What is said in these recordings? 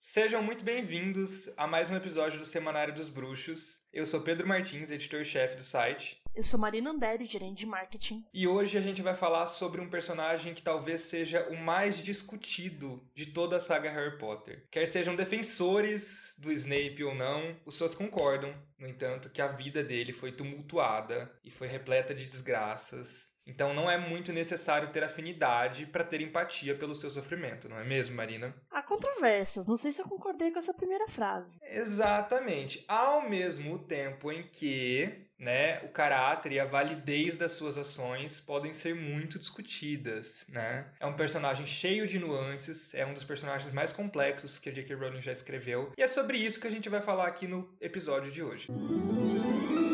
Sejam muito bem-vindos a mais um episódio do Semanário dos Bruxos. Eu sou Pedro Martins, editor-chefe do site. Eu sou Marina Anderi, gerente de marketing. E hoje a gente vai falar sobre um personagem que talvez seja o mais discutido de toda a saga Harry Potter. Quer sejam defensores do Snape ou não, os seus concordam, no entanto, que a vida dele foi tumultuada e foi repleta de desgraças então não é muito necessário ter afinidade para ter empatia pelo seu sofrimento, não é mesmo, Marina? Há controvérsias, não sei se eu concordei com essa primeira frase. Exatamente. Ao mesmo tempo em que né, o caráter e a validez das suas ações podem ser muito discutidas, né? É um personagem cheio de nuances, é um dos personagens mais complexos que a J.K. Rowling já escreveu, e é sobre isso que a gente vai falar aqui no episódio de hoje. Música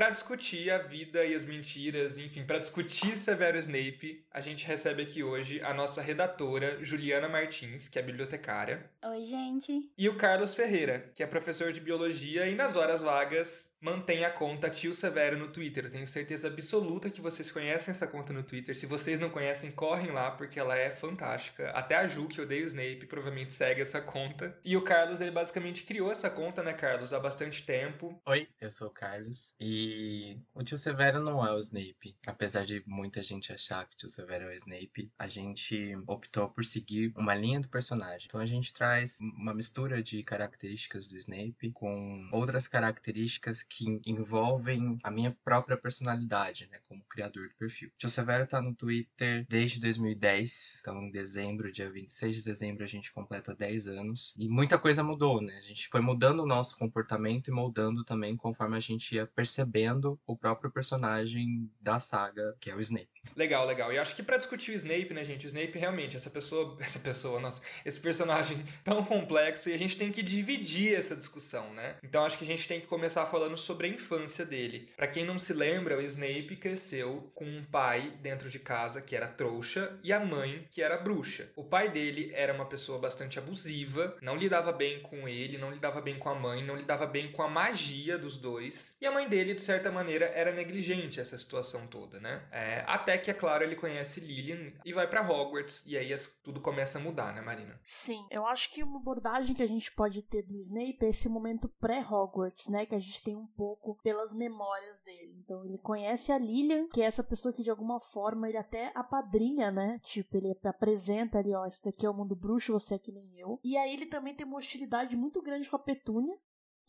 para discutir a vida e as mentiras, enfim, para discutir Severo Snape, a gente recebe aqui hoje a nossa redatora, Juliana Martins, que é bibliotecária. Oi, gente. E o Carlos Ferreira, que é professor de biologia e nas horas vagas mantém a conta Tio Severo no Twitter. Eu tenho certeza absoluta que vocês conhecem essa conta no Twitter. Se vocês não conhecem, correm lá porque ela é fantástica. Até a Ju, que odeia o Snape, provavelmente segue essa conta. E o Carlos, ele basicamente criou essa conta, né, Carlos, há bastante tempo. Oi, eu sou o Carlos. E o Tio Severo não é o Snape. Apesar de muita gente achar que o Tio Severo é o Snape, a gente optou por seguir uma linha do personagem. Então a gente traz uma mistura de características do Snape com outras características que envolvem a minha própria personalidade, né, como criador do perfil. Tio Severo tá no Twitter desde 2010, então em dezembro, dia 26 de dezembro, a gente completa 10 anos. E muita coisa mudou, né? A gente foi mudando o nosso comportamento e moldando também conforme a gente ia percebendo o próprio personagem da saga, que é o Snape. Legal, legal. E acho que para discutir o Snape, né, gente? O Snape realmente, essa pessoa, essa pessoa, nossa, esse personagem tão complexo e a gente tem que dividir essa discussão, né? Então acho que a gente tem que começar falando sobre a infância dele. Para quem não se lembra, o Snape cresceu com um pai dentro de casa que era trouxa e a mãe que era bruxa. O pai dele era uma pessoa bastante abusiva, não lidava bem com ele, não lidava bem com a mãe, não lidava bem com a magia dos dois. E a mãe dele, de certa maneira, era negligente essa situação toda, né? É, até que, é claro, ele conhece Lilian e vai para Hogwarts e aí tudo começa a mudar, né, Marina? Sim, eu acho que uma abordagem que a gente pode ter do Snape é esse momento pré-Hogwarts, né? Que a gente tem um pouco pelas memórias dele. Então ele conhece a Lilian, que é essa pessoa que de alguma forma ele até apadrinha, né? Tipo, ele apresenta ali, ó, esse daqui é o mundo bruxo, você é que nem eu. E aí ele também tem uma hostilidade muito grande com a Petúnia,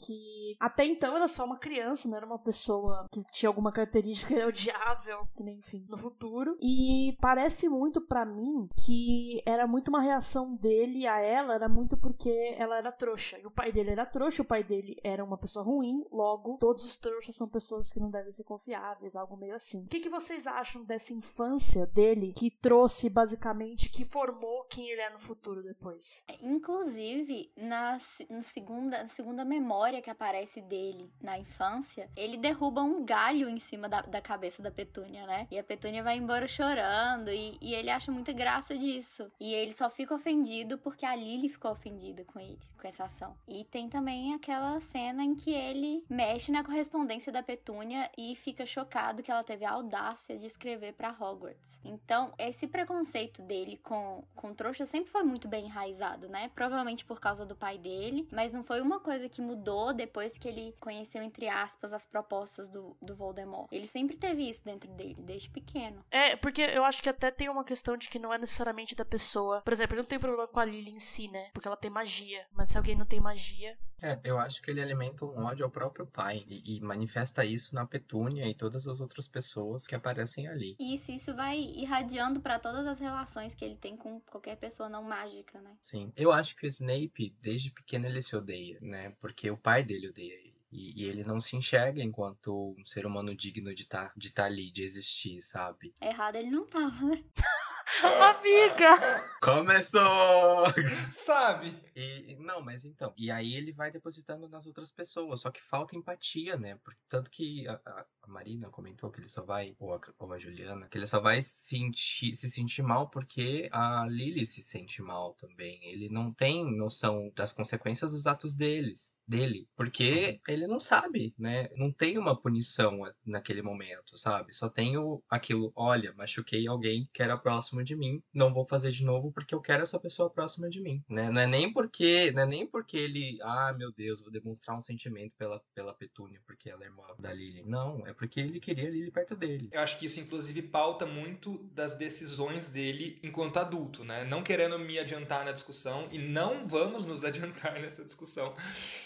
que até então era só uma criança, não era uma pessoa que tinha alguma característica odiável, que nem, enfim, no futuro. E parece muito para mim que era muito uma reação dele a ela, era muito porque ela era trouxa. E o pai dele era trouxa, o pai dele era uma pessoa ruim, logo, todos os trouxas são pessoas que não devem ser confiáveis, algo meio assim. O que, que vocês acham dessa infância dele que trouxe, basicamente, que formou quem ele é no futuro depois? Inclusive, na, no segunda, na segunda memória história que aparece dele na infância, ele derruba um galho em cima da, da cabeça da Petúnia, né? E a Petúnia vai embora chorando e, e ele acha muita graça disso. E ele só fica ofendido porque a Lily ficou ofendida com ele, com essa ação. E tem também aquela cena em que ele mexe na correspondência da Petúnia e fica chocado que ela teve a audácia de escrever para Hogwarts. Então, esse preconceito dele com, com trouxa sempre foi muito bem enraizado, né? Provavelmente por causa do pai dele, mas não foi uma coisa que mudou mudou depois que ele conheceu, entre aspas, as propostas do, do Voldemort. Ele sempre teve isso dentro dele, desde pequeno. É, porque eu acho que até tem uma questão de que não é necessariamente da pessoa. Por exemplo, ele não tem problema com a Lily em si, né? Porque ela tem magia. Mas se alguém não tem magia. É, eu acho que ele alimenta um ódio ao próprio pai. E, e manifesta isso na Petúnia e todas as outras pessoas que aparecem ali. Isso, isso vai irradiando para todas as relações que ele tem com qualquer pessoa não mágica, né? Sim. Eu acho que o Snape, desde pequeno, ele se odeia, né? Porque o pai pai dele odeia ele. E, e, ele não se enxerga enquanto um ser humano digno de estar tá, de tá ali, de existir, sabe? Errado ele não tava, né? Amiga! Começou! Sabe? E, não, mas então. E aí ele vai depositando nas outras pessoas. Só que falta empatia, né? Porque, tanto que a, a, a Marina comentou que ele só vai, ou a, ou a Juliana, que ele só vai sentir, se sentir mal porque a Lily se sente mal também. Ele não tem noção das consequências dos atos deles. dele, porque ele não sabe, né? Não tem uma punição naquele momento, sabe? Só tem o, aquilo, olha, machuquei alguém que era próximo de mim, não vou fazer de novo porque eu quero essa pessoa próxima de mim, né? Não é nem porque, não é nem porque ele, ah, meu Deus, vou demonstrar um sentimento pela, pela Petúnia porque ela é irmã da Lily. Não, é porque ele queria a Lily perto dele. Eu acho que isso inclusive pauta muito das decisões dele enquanto adulto, né? Não querendo me adiantar na discussão e não vamos nos adiantar nessa discussão.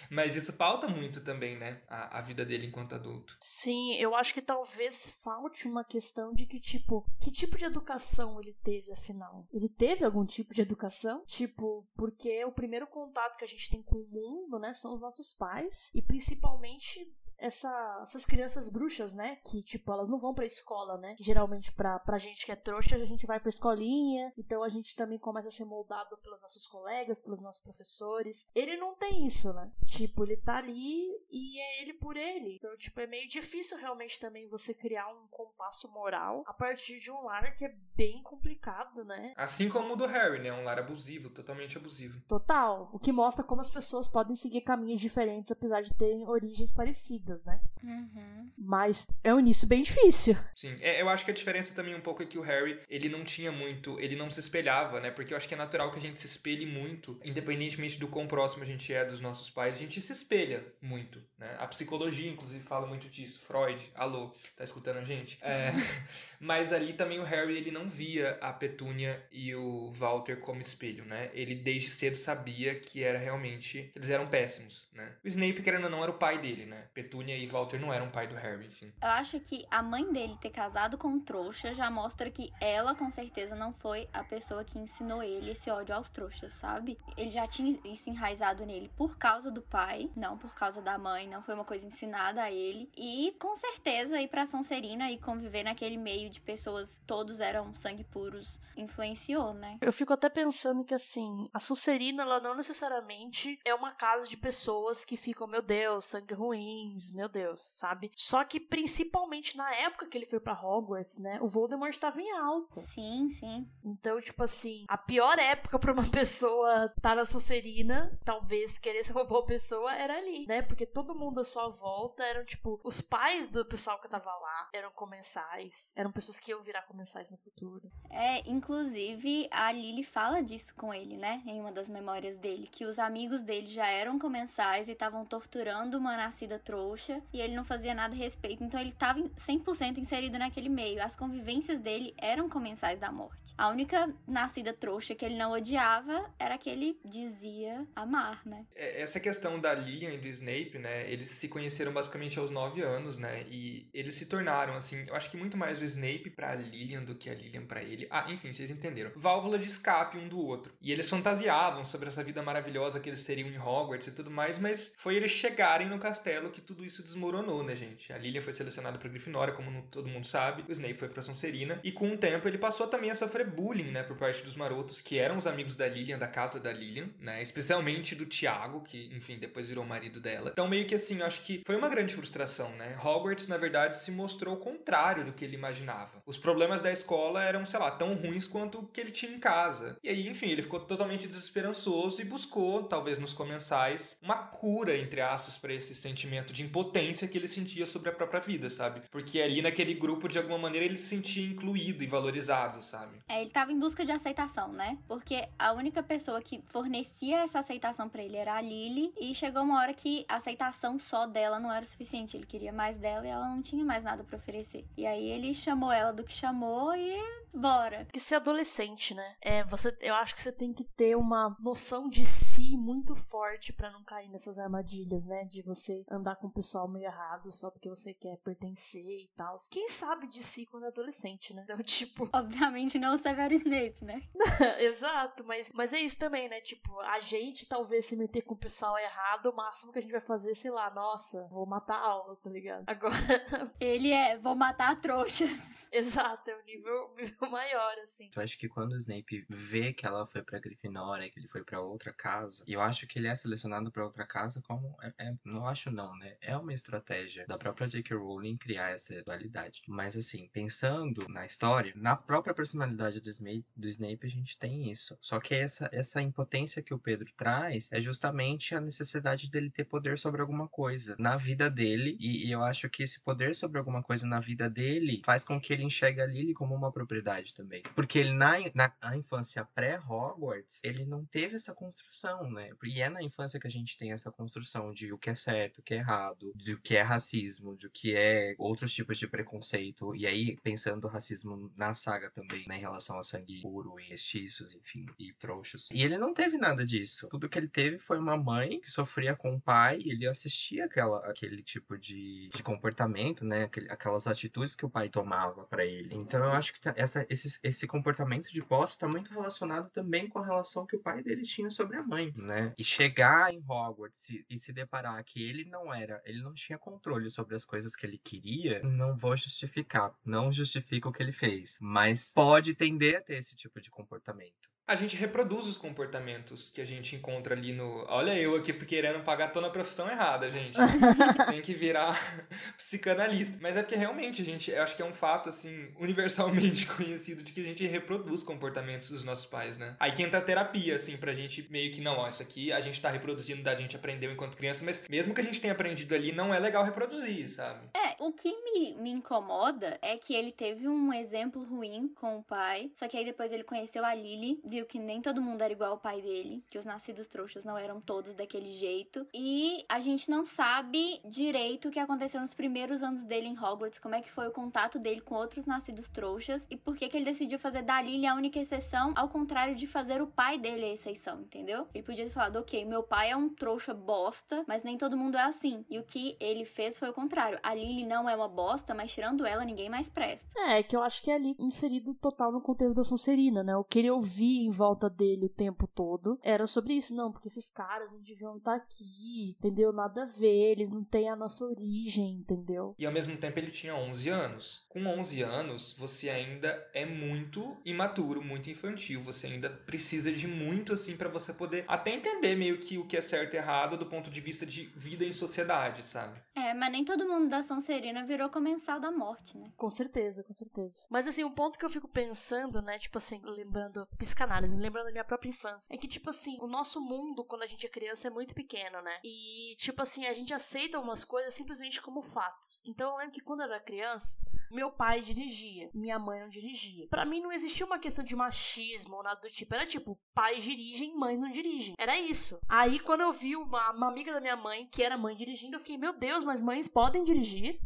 Mas isso pauta muito também, né? A, a vida dele enquanto adulto. Sim, eu acho que talvez falte uma questão de que, tipo, que tipo de educação ele teve, afinal? Ele teve algum tipo de educação? Tipo, porque o primeiro contato que a gente tem com o mundo, né, são os nossos pais. E principalmente essa, essas crianças bruxas, né? Que, tipo, elas não vão pra escola, né? Geralmente, pra, pra gente que é trouxa, a gente vai pra escolinha. Então a gente também começa a ser moldado pelos nossos colegas, pelos nossos professores. Ele não tem isso, né? Tipo, ele tá ali e é ele por ele. Então, tipo, é meio difícil realmente também você criar um compasso moral a partir de um lar que é bem complicado, né? Assim como o do Harry, né? Um lar abusivo, totalmente abusivo. Total. O que mostra como as pessoas podem seguir caminhos diferentes, apesar de terem origens parecidas né? Uhum. Mas é um início bem difícil. Sim, é, eu acho que a diferença também um pouco é que o Harry, ele não tinha muito, ele não se espelhava, né? Porque eu acho que é natural que a gente se espelhe muito, independentemente do quão próximo a gente é dos nossos pais, a gente se espelha muito, né? A psicologia, inclusive, fala muito disso. Freud, alô, tá escutando a gente? É, mas ali também o Harry, ele não via a Petúnia e o Walter como espelho, né? Ele desde cedo sabia que era realmente, eles eram péssimos, né? O Snape, querendo ou não, era o pai dele, né? Petúnia Petúnia e Walter não eram pai do Harry, enfim. Eu acho que a mãe dele ter casado com um trouxa já mostra que ela, com certeza, não foi a pessoa que ensinou ele esse ódio aos trouxas, sabe? Ele já tinha isso enraizado nele por causa do pai, não por causa da mãe, não foi uma coisa ensinada a ele. E, com certeza, ir pra Sonserina e conviver naquele meio de pessoas, todos eram sangue puros, influenciou, né? Eu fico até pensando que, assim, a Sonserina, ela não necessariamente é uma casa de pessoas que ficam, meu Deus, sangue ruins, meu Deus, sabe? Só que principalmente na época que ele foi para Hogwarts, né? O Voldemort estava em alta. Sim, sim. Então, tipo assim, a pior época para uma pessoa estar na Sonserina, talvez querer ser uma boa pessoa, era ali, né? Porque todo mundo à sua volta eram, tipo, os pais do pessoal que tava lá eram comensais, eram pessoas que iam virar comensais no futuro. É, inclusive, a Lily fala disso com ele, né? Em uma das memórias dele, que os amigos dele já eram comensais e estavam torturando uma nascida trouxa trouxa e ele não fazia nada a respeito. Então ele estava 100% inserido naquele meio. As convivências dele eram comensais da morte. A única nascida trouxa que ele não odiava era que ele dizia amar, né? É, essa questão da Lilian e do Snape, né? Eles se conheceram basicamente aos 9 anos, né? E eles se tornaram, assim, eu acho que muito mais o Snape pra Lilian do que a Lilian para ele. Ah, enfim, vocês entenderam. Válvula de escape um do outro. E eles fantasiavam sobre essa vida maravilhosa que eles teriam em Hogwarts e tudo mais, mas foi eles chegarem no castelo que tudo isso desmoronou, né, gente? A Lilian foi selecionada para Grifinória, como todo mundo sabe. O Snape foi para Sonserina e com o tempo ele passou também a sofrer bullying, né, por parte dos marotos que eram os amigos da Lilian, da casa da Lilian, né, especialmente do Tiago, que, enfim, depois virou marido dela. Então meio que assim, acho que foi uma grande frustração, né? Hogwarts, na verdade, se mostrou o contrário do que ele imaginava. Os problemas da escola eram, sei lá, tão ruins quanto o que ele tinha em casa. E aí, enfim, ele ficou totalmente desesperançoso e buscou, talvez nos comensais, uma cura entre aspas para esse sentimento de impotência que ele sentia sobre a própria vida, sabe? Porque ali naquele grupo, de alguma maneira, ele se sentia incluído e valorizado, sabe? É, ele tava em busca de aceitação, né? Porque a única pessoa que fornecia essa aceitação para ele era a Lily, e chegou uma hora que a aceitação só dela não era o suficiente. Ele queria mais dela e ela não tinha mais nada para oferecer. E aí ele chamou ela do que chamou e bora. Que ser adolescente, né? É, você, eu acho que você tem que ter uma noção de si muito forte para não cair nessas armadilhas, né? De você andar com o pessoal meio errado só porque você quer pertencer e tal. Quem sabe de si quando é adolescente, né? Então, tipo. Obviamente não o Severo Snape, né? Exato, mas, mas é isso também, né? Tipo, a gente talvez se meter com o pessoal errado, o máximo que a gente vai fazer, sei lá, nossa, vou matar a aula, tá ligado? Agora. Ele é, vou matar trouxas. Exato, é um nível, nível maior, assim. Eu acho que quando o Snape vê que ela foi pra Grifinória, que ele foi para outra casa, e eu acho que ele é selecionado para outra casa como. É, é, não acho, não, né? É uma estratégia da própria J.K. Rowling criar essa dualidade. Mas, assim, pensando na história, na própria personalidade do Snape, do Snape a gente tem isso. Só que essa, essa impotência que o Pedro traz é justamente a necessidade dele ter poder sobre alguma coisa na vida dele, e, e eu acho que esse poder sobre alguma coisa na vida dele faz com que ele enxergue a Lily como uma propriedade também. Porque ele, na, na infância pré-Hogwarts, ele não teve essa construção, né? E é na infância que a gente tem essa construção de o que é certo, o que é errado, de o que é racismo, de o que é outros tipos de preconceito. E aí, pensando o racismo na saga também, né, em relação a sangue puro e mestiços, enfim, e trouxas. E ele não teve nada disso. Tudo que ele teve foi uma mãe que sofria com o pai, ele assistia aquela, aquele tipo de, de comportamento, né? Aquelas atitudes que o pai tomava para ele. Então eu acho que tá, essa, esse, esse comportamento de posse tá muito relacionado também com a relação que o pai dele tinha sobre a mãe, né? E chegar em Hogwarts e, e se deparar que ele não era, ele não tinha controle sobre as coisas que ele queria, não vou justificar, não justifica o que ele fez, mas pode tender a ter esse tipo de comportamento a gente reproduz os comportamentos que a gente encontra ali no. Olha, eu aqui querendo pagar toda a profissão errada, gente. Tem que virar psicanalista. Mas é porque realmente, a gente, eu acho que é um fato, assim, universalmente conhecido de que a gente reproduz comportamentos dos nossos pais, né? Aí que entra a terapia, assim, pra gente meio que, não, ó, isso aqui a gente tá reproduzindo da gente aprendeu enquanto criança, mas mesmo que a gente tenha aprendido ali, não é legal reproduzir, sabe? É, o que me, me incomoda é que ele teve um exemplo ruim com o pai, só que aí depois ele conheceu a Lily viu que nem todo mundo era igual ao pai dele, que os nascidos trouxas não eram todos daquele jeito. E a gente não sabe direito o que aconteceu nos primeiros anos dele em Hogwarts, como é que foi o contato dele com outros nascidos trouxas e por que, que ele decidiu fazer da Lily a única exceção, ao contrário de fazer o pai dele a exceção, entendeu? Ele podia ter falado, ok, meu pai é um trouxa bosta, mas nem todo mundo é assim. E o que ele fez foi o contrário. A Lily não é uma bosta, mas tirando ela, ninguém mais presta. É, que eu acho que é ali inserido total no contexto da Sonserina, né? O que ele ouvia em volta dele o tempo todo era sobre isso. Não, porque esses caras não deviam estar tá aqui, entendeu? Nada a ver, eles não têm a nossa origem, entendeu? E ao mesmo tempo ele tinha 11 anos. Com 11 anos, você ainda é muito imaturo, muito infantil. Você ainda precisa de muito assim para você poder até entender meio que o que é certo e errado do ponto de vista de vida em sociedade, sabe? É, mas nem todo mundo da Sonserina virou comensal da morte, né? Com certeza, com certeza. Mas assim, um ponto que eu fico pensando, né, tipo assim, lembrando psicanálise, lembrando lembrando da minha própria infância. É que, tipo assim, o nosso mundo, quando a gente é criança, é muito pequeno, né? E, tipo assim, a gente aceita umas coisas simplesmente como fatos. Então eu lembro que quando eu era criança, meu pai dirigia, minha mãe não dirigia. Para mim não existia uma questão de machismo ou nada do tipo. Era tipo, pais dirigem, mães não dirigem. Era isso. Aí quando eu vi uma, uma amiga da minha mãe, que era mãe dirigindo, eu fiquei, meu Deus, mas mães podem dirigir?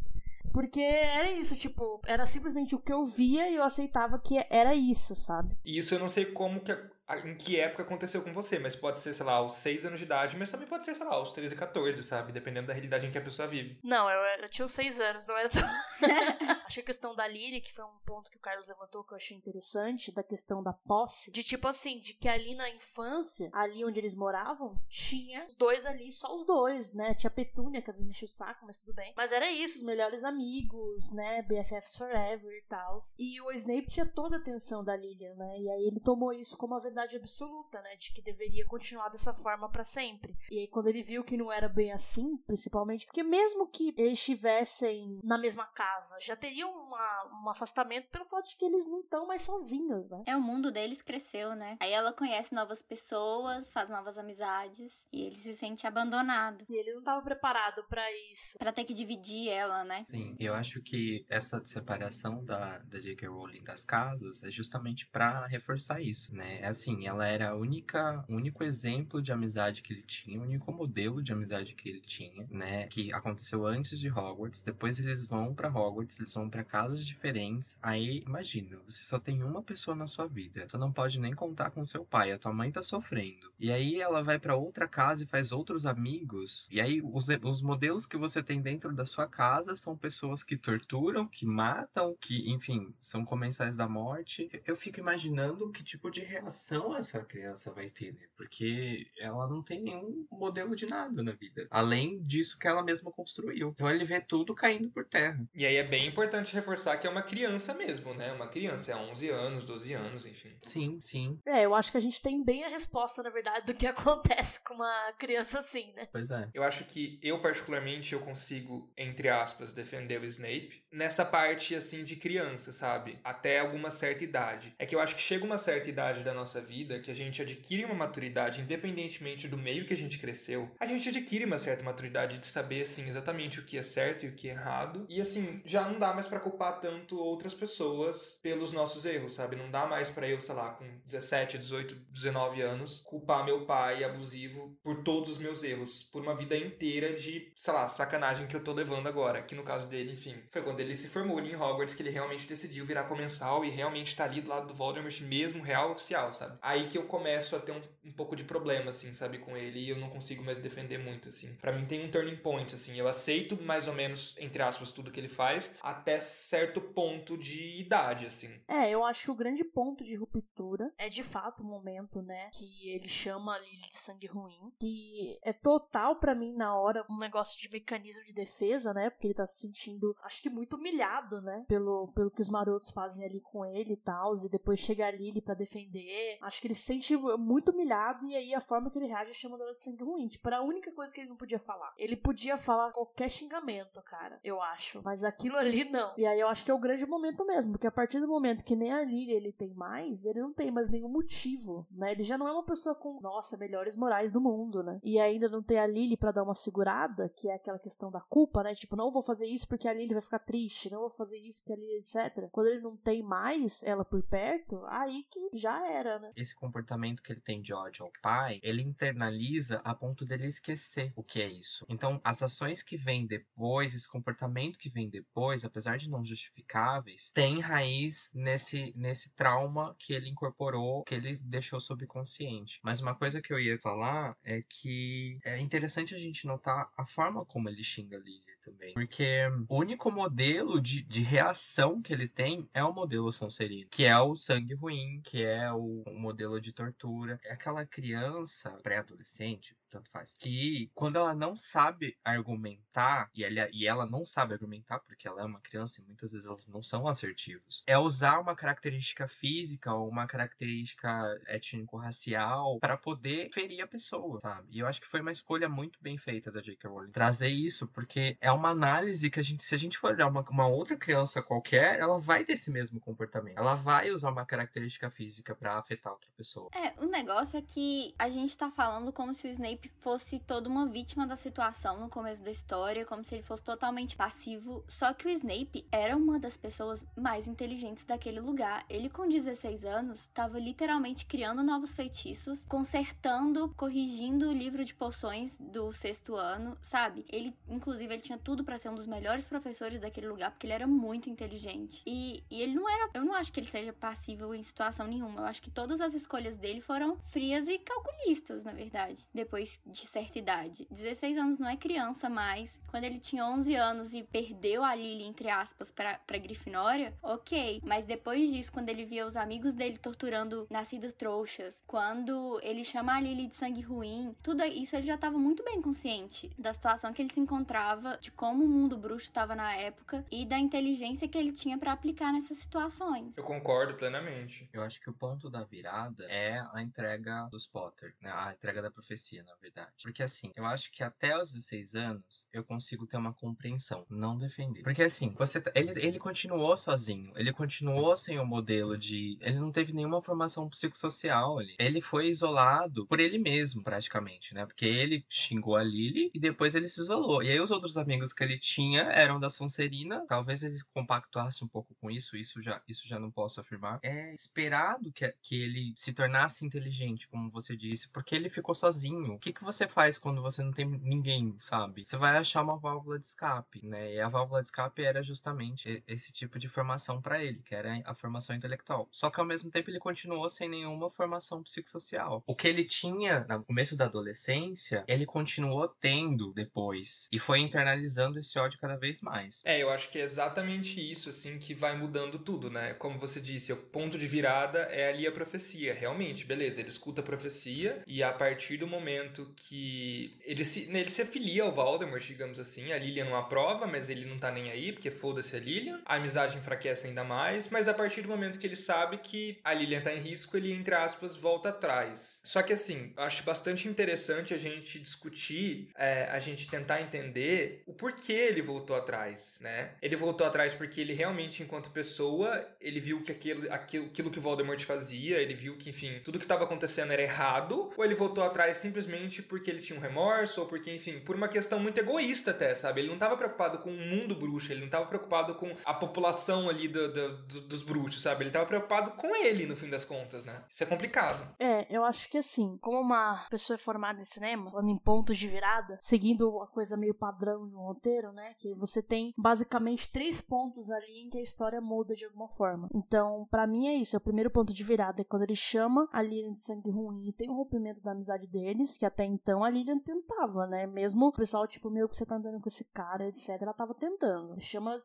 Porque era isso, tipo, era simplesmente o que eu via e eu aceitava que era isso, sabe? Isso eu não sei como que em que época aconteceu com você, mas pode ser, sei lá, aos 6 anos de idade, mas também pode ser, sei lá, aos 13, 14, sabe? Dependendo da realidade em que a pessoa vive. Não, eu, eu tinha os 6 anos, não era tão. Achei a questão da Lily, que foi um ponto que o Carlos levantou que eu achei interessante, da questão da posse. De tipo assim, de que ali na infância, ali onde eles moravam, tinha os dois ali, só os dois, né? Tinha Petúnia, que às vezes enchia o saco, mas tudo bem. Mas era isso, os melhores amigos, né? BFFs Forever e tal. E o Snape tinha toda a atenção da Lilian, né? E aí ele tomou isso como a verdade verdade absoluta, né? De que deveria continuar dessa forma para sempre. E aí, quando ele viu que não era bem assim, principalmente, porque mesmo que eles estivessem na mesma casa, já teriam uma, um afastamento pelo fato de que eles não estão mais sozinhos, né? É, o mundo deles cresceu, né? Aí ela conhece novas pessoas, faz novas amizades e ele se sente abandonado. E ele não estava preparado para isso. para ter que dividir ela, né? Sim, eu acho que essa separação da, da J.K. Rowling das casas é justamente para reforçar isso, né? É assim, assim, ela era a única, único exemplo de amizade que ele tinha, o único modelo de amizade que ele tinha, né? Que aconteceu antes de Hogwarts. Depois eles vão para Hogwarts, eles vão para casas diferentes. Aí, imagina, você só tem uma pessoa na sua vida. Você não pode nem contar com seu pai, a tua mãe tá sofrendo. E aí ela vai para outra casa e faz outros amigos. E aí os, os modelos que você tem dentro da sua casa são pessoas que torturam, que matam, que, enfim, são comensais da morte. Eu fico imaginando que tipo de reação essa criança vai ter, né? Porque ela não tem nenhum modelo de nada na vida. Além disso que ela mesma construiu. Então ele vê tudo caindo por terra. E aí é bem importante reforçar que é uma criança mesmo, né? Uma criança, é 11 anos, 12 anos, enfim. Sim, sim. É, eu acho que a gente tem bem a resposta, na verdade, do que acontece com uma criança assim, né? Pois é. Eu acho que eu, particularmente, eu consigo, entre aspas, defender o Snape nessa parte, assim, de criança, sabe? Até alguma certa idade. É que eu acho que chega uma certa idade da nossa vida que a gente adquire uma maturidade, independentemente do meio que a gente cresceu, a gente adquire uma certa maturidade de saber, assim, exatamente o que é certo e o que é errado. E, assim, já não dá mais para culpar tanto outras pessoas pelos nossos erros, sabe? Não dá mais para eu, sei lá, com 17, 18, 19 anos, culpar meu pai abusivo por todos os meus erros, por uma vida inteira de, sei lá, sacanagem que eu tô levando agora. Que no caso dele, enfim, foi quando ele se formou em Hogwarts que ele realmente decidiu virar comensal e realmente tá ali do lado do Voldemort mesmo, real oficial, sabe? Aí que eu começo a ter um, um pouco de problema, assim, sabe, com ele e eu não consigo mais defender muito, assim. Para mim tem um turning point, assim. Eu aceito mais ou menos, entre aspas, tudo que ele faz até certo ponto de idade, assim. É, eu acho que o grande ponto de ruptura é de fato o momento, né, que ele chama Lily de sangue ruim, que é total para mim na hora um negócio de mecanismo de defesa, né, porque ele tá se sentindo, acho que muito humilhado, né, pelo, pelo que os marotos fazem ali com ele e tal, e depois chega a Lily para defender. Acho que ele se sente muito humilhado e aí a forma que ele reage é chamando de sangue ruim. Tipo, era a única coisa que ele não podia falar. Ele podia falar qualquer xingamento, cara, eu acho. Mas aquilo ali não. E aí eu acho que é o grande momento mesmo, porque a partir do momento que nem a Lily ele tem mais, ele não tem mais nenhum motivo, né? Ele já não é uma pessoa com, nossa, melhores morais do mundo, né? E ainda não tem a Lily para dar uma segurada, que é aquela questão da culpa, né? Tipo, não vou fazer isso porque a Lily vai ficar triste, não vou fazer isso porque a Lily, etc. Quando ele não tem mais ela por perto, aí que já era, né? Esse comportamento que ele tem de ódio ao pai, ele internaliza a ponto dele esquecer o que é isso. Então, as ações que vêm depois, esse comportamento que vem depois, apesar de não justificáveis, tem raiz nesse, nesse trauma que ele incorporou, que ele deixou subconsciente. Mas uma coisa que eu ia falar é que é interessante a gente notar a forma como ele xinga Lily também. Porque o único modelo de, de reação que ele tem é o modelo Sonserino, que é o sangue ruim, que é o, o modelo de tortura. É aquela criança pré-adolescente, tanto faz, que quando ela não sabe argumentar, e ela, e ela não sabe argumentar porque ela é uma criança e muitas vezes elas não são assertivos, é usar uma característica física ou uma característica étnico-racial para poder ferir a pessoa, sabe? E eu acho que foi uma escolha muito bem feita da J.K. Rowling trazer isso, porque é uma análise que a gente, se a gente for olhar uma, uma outra criança qualquer, ela vai ter esse mesmo comportamento. Ela vai usar uma característica física para afetar outra pessoa. É, o negócio é que a gente tá falando como se o Snape fosse toda uma vítima da situação no começo da história, como se ele fosse totalmente passivo. Só que o Snape era uma das pessoas mais inteligentes daquele lugar. Ele, com 16 anos, estava literalmente criando novos feitiços, consertando, corrigindo o livro de poções do sexto ano, sabe? Ele, inclusive, ele tinha tudo para ser um dos melhores professores daquele lugar, porque ele era muito inteligente. E, e ele não era. Eu não acho que ele seja passivo em situação nenhuma. Eu acho que todas as escolhas dele foram frias e calculistas, na verdade, depois de certa idade. 16 anos não é criança mais. Quando ele tinha 11 anos e perdeu a Lily, entre aspas, pra, pra Grifinória, ok. Mas depois disso, quando ele via os amigos dele torturando nascidas trouxas, quando ele chama a Lily de sangue ruim, tudo isso ele já estava muito bem consciente da situação que ele se encontrava, de como o mundo bruxo estava na época e da inteligência que ele tinha para aplicar nessas situações. Eu concordo plenamente. Eu acho que o ponto da virada é a entrega dos Potter, né? A entrega da profecia, na verdade. Porque assim, eu acho que até os 16 anos eu consigo ter uma compreensão, não defender. Porque assim, você tá- ele, ele continuou sozinho, ele continuou sem o modelo de. Ele não teve nenhuma formação psicossocial ali. Ele foi isolado por ele mesmo, praticamente, né? Porque ele xingou a Lily e depois ele se isolou. E aí os outros amigos que ele tinha eram da Sonserina. Talvez ele compactuasse um pouco com isso, isso já, isso já não posso afirmar. É esperado que, que ele se tornasse inteligente, como você disse, porque ele ficou sozinho. Que, que você faz quando você não tem ninguém, sabe? Você vai achar uma válvula de escape, né? E a válvula de escape era justamente esse tipo de formação para ele, que era a formação intelectual. Só que ao mesmo tempo ele continuou sem nenhuma formação psicossocial. O que ele tinha no começo da adolescência, ele continuou tendo depois e foi internalizando esse ódio cada vez mais. É, eu acho que é exatamente isso assim que vai mudando tudo, né? Como você disse, o ponto de virada é ali a profecia. Realmente, beleza, ele escuta a profecia e a partir do momento que ele se, né, ele se afilia ao Voldemort, digamos assim, a Lilian não aprova, mas ele não tá nem aí, porque foda-se a Lilian. A amizade enfraquece ainda mais, mas a partir do momento que ele sabe que a Lilian tá em risco, ele, entre aspas, volta atrás. Só que assim, acho bastante interessante a gente discutir, é, a gente tentar entender o porquê ele voltou atrás, né? Ele voltou atrás porque ele realmente, enquanto pessoa, ele viu que aquilo, aquilo, aquilo que Voldemort fazia, ele viu que, enfim, tudo que estava acontecendo era errado, ou ele voltou atrás simplesmente porque ele tinha um remorso, ou porque, enfim, por uma questão muito egoísta até, sabe? Ele não estava preocupado com o mundo bruxo, ele não estava preocupado com a população ali do, do, do, dos bruxos, sabe? Ele estava preocupado com ele, no fim das contas, né? Isso é complicado. É, eu acho que assim, como uma pessoa é formada em cinema, falando em pontos de virada, seguindo a coisa meio padrão de um roteiro, né? Que você tem basicamente três pontos ali em que a história muda de alguma forma. Então, para mim é isso. É o primeiro ponto de virada é quando ele chama a Lilian de sangue ruim e tem o rompimento da amizade deles, que até então a Lilian tentava, né? Mesmo o pessoal, tipo, meu, que você tá andando com esse cara, etc., ela tava tentando. Ele chama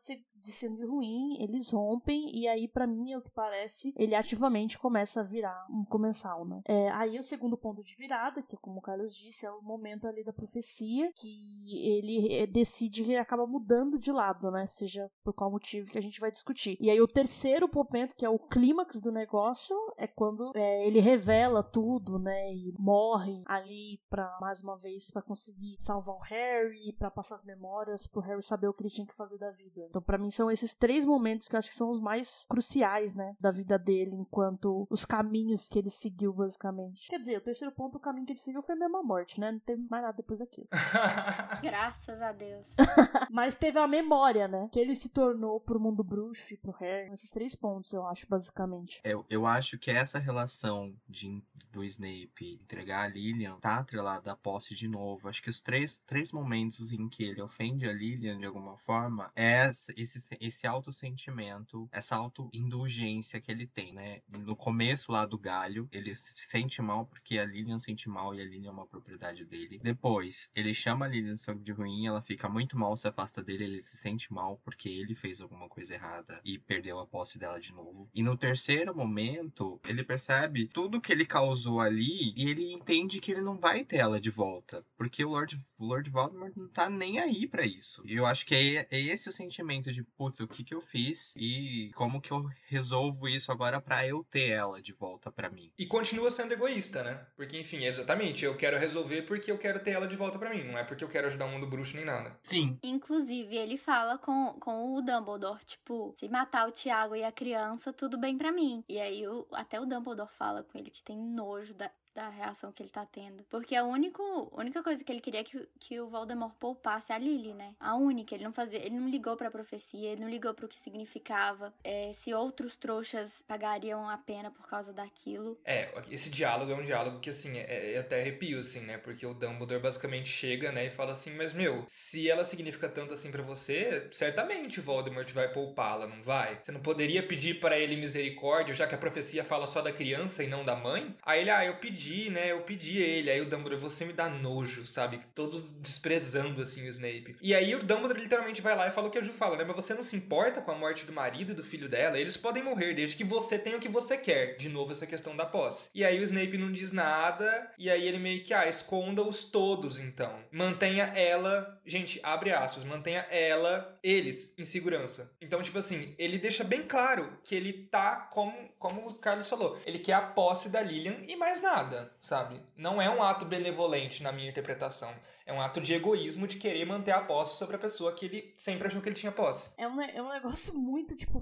de sangue ruim, eles rompem, e aí, para mim, é o que parece, ele ativamente começa a virar um comensal, né? É, aí o segundo ponto de virada, que como o Carlos disse, é o momento ali da profecia, que ele é, decide que acaba mudando de lado, né? Seja por qual motivo que a gente vai discutir. E aí o terceiro momento, que é o clímax do negócio, é quando é, ele revela tudo, né? E morre ali para mais uma vez para conseguir salvar o Harry, para passar as memórias pro Harry saber o que ele tinha que fazer da vida. Então, para mim são esses três momentos que eu acho que são os mais cruciais, né, da vida dele, enquanto os caminhos que ele seguiu basicamente. Quer dizer, o terceiro ponto, o caminho que ele seguiu foi mesmo a morte, né? Não teve mais nada depois daquilo. Graças a Deus. Mas teve a memória, né? Que ele se tornou pro mundo bruxo e pro Harry. Esses três pontos, eu acho, basicamente. Eu, eu acho que essa relação de, do Snape entregar a Lilian tá atrelada à posse de novo. Acho que os três, três momentos em que ele ofende a Lilian de alguma forma é esse, esse auto-sentimento, essa auto-indulgência que ele tem, né? No começo lá do galho, ele se sente mal porque a Lilian sente mal e a Lilian é uma propriedade dele. Depois, ele chama a Lilian de ruim, ela fica muito mal, se afasta dele, ele se sente mal porque ele fez alguma coisa errada e perdeu a posse dela de novo. E no terceiro momento, ele percebe tudo que ele causou ali e ele entende que ele não vai ter ela de volta, porque o Lord, o Lord Voldemort não tá nem aí para isso. E eu acho que é, é esse o sentimento de, putz, o que que eu fiz e como que eu resolvo isso agora para eu ter ela de volta para mim. E continua sendo egoísta, né? Porque, enfim, exatamente, eu quero resolver porque eu quero ter ela de volta para mim, não é porque eu quero ajudar o mundo bruxo nem nada. Sim. Inclusive, ele fala com, com o Dumbledore, tipo, se matar o Tiago e a criança, tudo bem para mim. E aí, o, até o Dumbledore fala com ele que tem nojo da, da reação que ele tá tendo. Porque a único, única coisa que ele queria é que, que o Voldemort poupasse a Lily, né? A única. Ele não fazia. Ele não ligou pra profecia, ele não ligou pro que significava. É, se outros trouxas pagariam a pena por causa daquilo. É, esse diálogo é um diálogo que, assim, é, é até arrepio, assim, né? Porque o Dumbledore basicamente chega, né, e fala assim: Mas, meu, se ela significa tanto assim para você, certamente Voldemort vai poupá-la, não vai? Você não poderia pedir para ele misericórdia, já que a profecia fala só da criança e não da mãe? Aí ele, ah, eu pedi pedi, né? Eu pedi ele. Aí o Dumbledore, você me dá nojo, sabe? Todos desprezando, assim, o Snape. E aí o Dumbledore literalmente vai lá e fala o que a Ju fala, né? Mas você não se importa com a morte do marido e do filho dela? Eles podem morrer desde que você tenha o que você quer. De novo, essa questão da posse. E aí o Snape não diz nada. E aí ele meio que, ah, esconda-os todos, então. Mantenha ela. Gente, abre aspas. Mantenha ela, eles, em segurança. Então, tipo assim, ele deixa bem claro que ele tá, como, como o Carlos falou, ele quer a posse da Lilian e mais nada nada, sabe? Não é um ato benevolente na minha interpretação. É um ato de egoísmo de querer manter a posse sobre a pessoa que ele sempre achou que ele tinha posse. É um, é um negócio muito, tipo,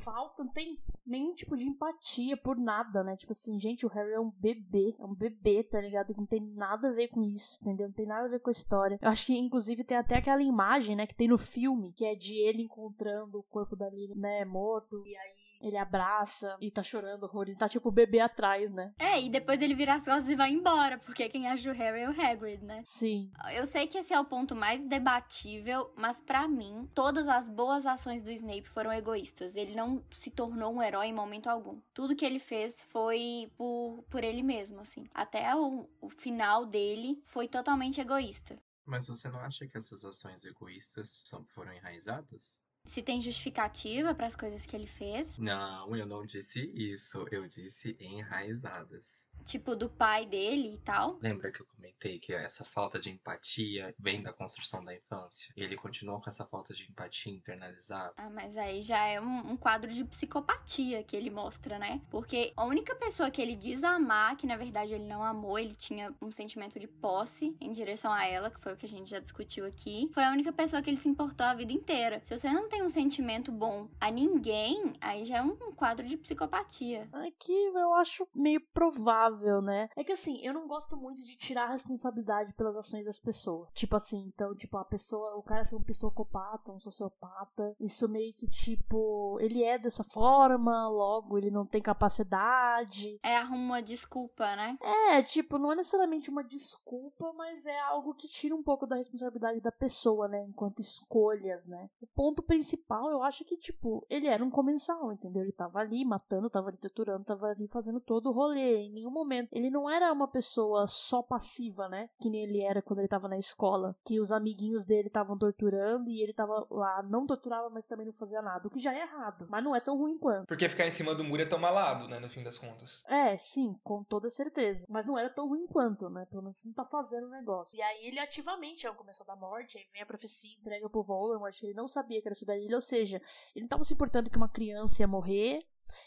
falta, não tem nenhum tipo de empatia por nada, né? Tipo assim, gente, o Harry é um bebê, é um bebê, tá ligado? Não tem nada a ver com isso, entendeu? Não tem nada a ver com a história. Eu acho que, inclusive, tem até aquela imagem, né, que tem no filme, que é de ele encontrando o corpo da Lily, né, morto, e aí Ele abraça e tá chorando horrores. Tá tipo o bebê atrás, né? É, e depois ele vira as costas e vai embora, porque quem acha o Harry é o Hagrid, né? Sim. Eu sei que esse é o ponto mais debatível, mas para mim, todas as boas ações do Snape foram egoístas. Ele não se tornou um herói em momento algum. Tudo que ele fez foi por, por ele mesmo, assim. Até o, o final dele foi totalmente egoísta. Mas você não acha que essas ações egoístas são, foram enraizadas? Se tem justificativa para as coisas que ele fez. Não, eu não disse isso. Eu disse enraizadas tipo, do pai dele e tal. Lembra que eu comentei que essa falta de empatia vem da construção da infância? E ele continuou com essa falta de empatia internalizada. Ah, mas aí já é um, um, quadro de psicopatia que ele mostra, né? Porque a única pessoa que ele diz amar, que na verdade ele não amou, ele tinha um sentimento de posse em direção a ela, que foi o que a gente já discutiu aqui, foi a única pessoa que ele se importou a vida inteira. Se você não tem um sentimento bom a ninguém, aí já é um quadro de psicopatia. Aqui eu acho meio provável né? É que assim, eu não gosto muito de tirar a responsabilidade pelas ações das pessoas. Tipo assim, então, tipo, a pessoa, o cara ser um psicopata, um sociopata, isso meio que, tipo, ele é dessa forma, logo ele não tem capacidade. É, arruma uma desculpa, né? É, tipo, não é necessariamente uma desculpa, mas é algo que tira um pouco da responsabilidade da pessoa, né? Enquanto escolhas, né? O ponto principal, eu acho que, tipo, ele era um comensal, entendeu? Ele tava ali matando, tava ali torturando, tava ali fazendo todo o rolê. Em nenhum momento. Ele não era uma pessoa só passiva, né? Que nem ele era quando ele tava na escola. Que os amiguinhos dele estavam torturando e ele tava lá, não torturava, mas também não fazia nada. O que já é errado. Mas não é tão ruim quanto. Porque ficar em cima do muro é tão malado, né? No fim das contas. É, sim, com toda certeza. Mas não era tão ruim quanto, né? Pelo menos não tá fazendo o negócio. E aí ele ativamente é o começo da morte, aí vem a profecia, entrega pro Voldemort. Ele não sabia que era subir ele, ou seja, ele não tava se importando que uma criança ia morrer